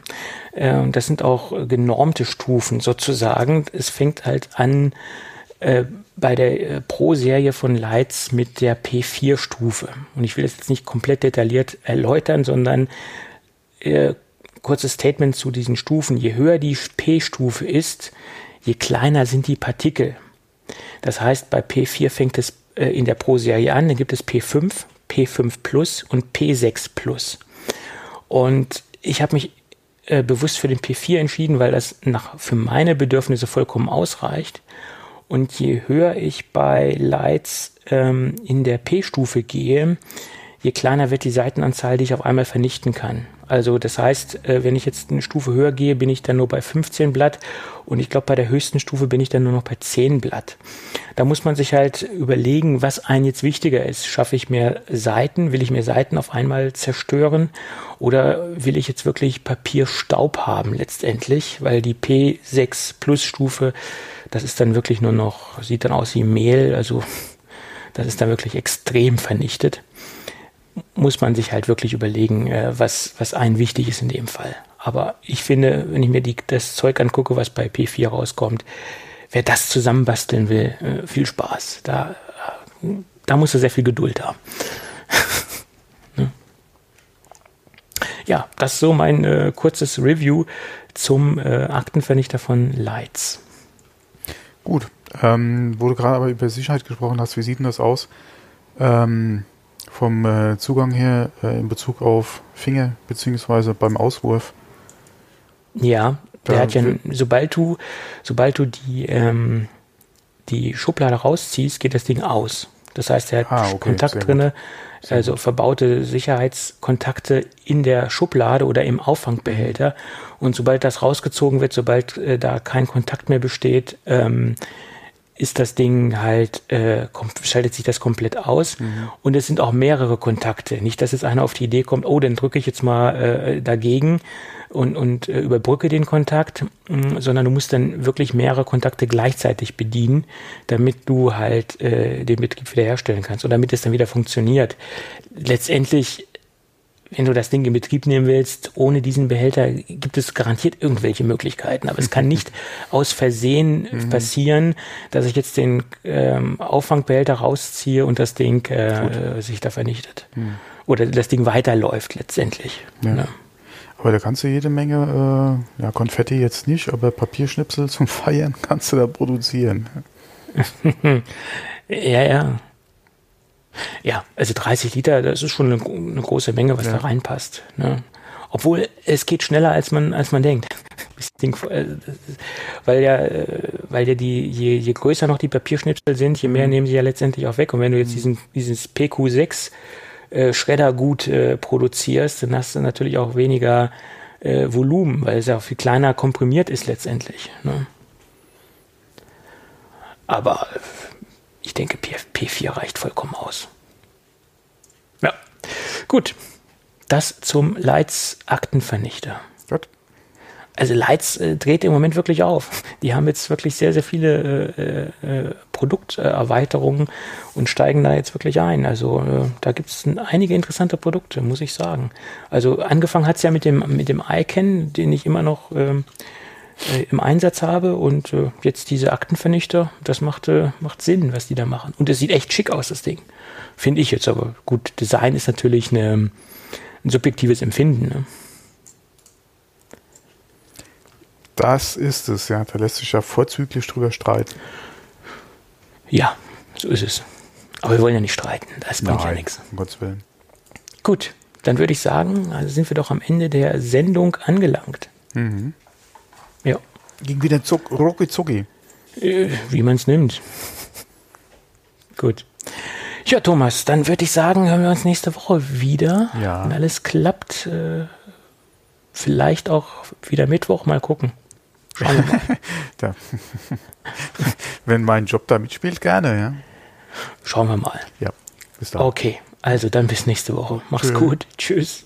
Äh, das sind auch genormte Stufen sozusagen. Es fängt halt an äh, bei der äh, Pro-Serie von Lights mit der P4-Stufe. Und ich will das jetzt nicht komplett detailliert erläutern, sondern äh, kurzes Statement zu diesen Stufen. Je höher die P-Stufe ist, je kleiner sind die Partikel. Das heißt, bei P4 fängt es äh, in der Pro-Serie an, dann gibt es P5, P5 Plus und P6 Plus. Und ich habe mich äh, bewusst für den P4 entschieden, weil das nach, für meine Bedürfnisse vollkommen ausreicht. Und je höher ich bei Lights ähm, in der P-Stufe gehe, je kleiner wird die Seitenanzahl, die ich auf einmal vernichten kann. Also das heißt, äh, wenn ich jetzt eine Stufe höher gehe, bin ich dann nur bei 15 Blatt und ich glaube, bei der höchsten Stufe bin ich dann nur noch bei 10 Blatt. Da muss man sich halt überlegen, was einem jetzt wichtiger ist. Schaffe ich mehr Seiten? Will ich mehr Seiten auf einmal zerstören? Oder will ich jetzt wirklich Papierstaub haben letztendlich? Weil die P6 Plus Stufe, das ist dann wirklich nur noch, sieht dann aus wie Mehl, also das ist dann wirklich extrem vernichtet muss man sich halt wirklich überlegen, äh, was, was einen wichtig ist in dem Fall. Aber ich finde, wenn ich mir die, das Zeug angucke, was bei P4 rauskommt, wer das zusammenbasteln will, äh, viel Spaß. Da, da muss er sehr viel Geduld haben. ne? Ja, das ist so mein äh, kurzes Review zum äh, Aktenvernichter von Lights. Gut, ähm, wo du gerade aber über Sicherheit gesprochen hast, wie sieht denn das aus? Ähm, vom äh, Zugang her äh, in Bezug auf Finger beziehungsweise beim Auswurf. Ja, der hat ja, sobald du, sobald du die, ähm, die Schublade rausziehst, geht das Ding aus. Das heißt, er hat ah, okay, Kontakt drinne, also gut. verbaute Sicherheitskontakte in der Schublade oder im Auffangbehälter. Und sobald das rausgezogen wird, sobald äh, da kein Kontakt mehr besteht, ähm, ist das Ding halt, äh, schaltet sich das komplett aus. Mhm. Und es sind auch mehrere Kontakte. Nicht, dass jetzt einer auf die Idee kommt, oh, dann drücke ich jetzt mal äh, dagegen und, und äh, überbrücke den Kontakt, mh, mm, sondern du musst dann wirklich mehrere Kontakte gleichzeitig bedienen, damit du halt äh, den Betrieb wiederherstellen kannst und damit es dann wieder funktioniert. Letztendlich wenn du das Ding in Betrieb nehmen willst, ohne diesen Behälter gibt es garantiert irgendwelche Möglichkeiten. Aber es kann nicht aus Versehen mhm. passieren, dass ich jetzt den ähm, Auffangbehälter rausziehe und das Ding äh, sich da vernichtet. Mhm. Oder das Ding weiterläuft letztendlich. Ja. Ne? Aber da kannst du jede Menge, äh, ja, Konfetti jetzt nicht, aber Papierschnipsel zum Feiern kannst du da produzieren. ja, ja. Ja, also 30 Liter, das ist schon eine, eine große Menge, was ja. da reinpasst. Ne? Obwohl es geht schneller, als man, als man denkt. Äh, weil ja, äh, weil ja die, je, je größer noch die Papierschnipsel sind, je mehr mhm. nehmen sie ja letztendlich auch weg. Und wenn du jetzt mhm. diesen, dieses PQ6 äh, Schreddergut äh, produzierst, dann hast du natürlich auch weniger äh, Volumen, weil es ja auch viel kleiner komprimiert ist letztendlich. Ne? Aber ich denke, P4 reicht vollkommen aus. Ja, gut. Das zum Leitz-Aktenvernichter. Gut. Also Leitz äh, dreht im Moment wirklich auf. Die haben jetzt wirklich sehr, sehr viele äh, äh, Produkterweiterungen und steigen da jetzt wirklich ein. Also äh, da gibt es einige interessante Produkte, muss ich sagen. Also angefangen hat es ja mit dem, mit dem ICANN, den ich immer noch ähm, äh, im Einsatz habe und äh, jetzt diese Aktenvernichter, das macht, äh, macht Sinn, was die da machen. Und es sieht echt schick aus, das Ding. Finde ich jetzt aber. Gut, Design ist natürlich eine, ein subjektives Empfinden. Ne? Das ist es, ja. Da lässt sich ja vorzüglich drüber streiten. Ja, so ist es. Aber wir wollen ja nicht streiten. Das bringt Nein, ja nichts. Um Gottes Willen. Gut, dann würde ich sagen, also sind wir doch am Ende der Sendung angelangt. Mhm. Ging wieder zuck, rucki zucki. Äh, wie man es nimmt. Gut. Ja, Thomas, dann würde ich sagen, hören wir uns nächste Woche wieder. Ja. Wenn alles klappt, äh, vielleicht auch wieder Mittwoch, mal gucken. Schauen wir mal. Wenn mein Job da mitspielt, gerne, ja. Schauen wir mal. Ja, bis dann. Okay, also dann bis nächste Woche. Mach's Tschö. gut. Tschüss.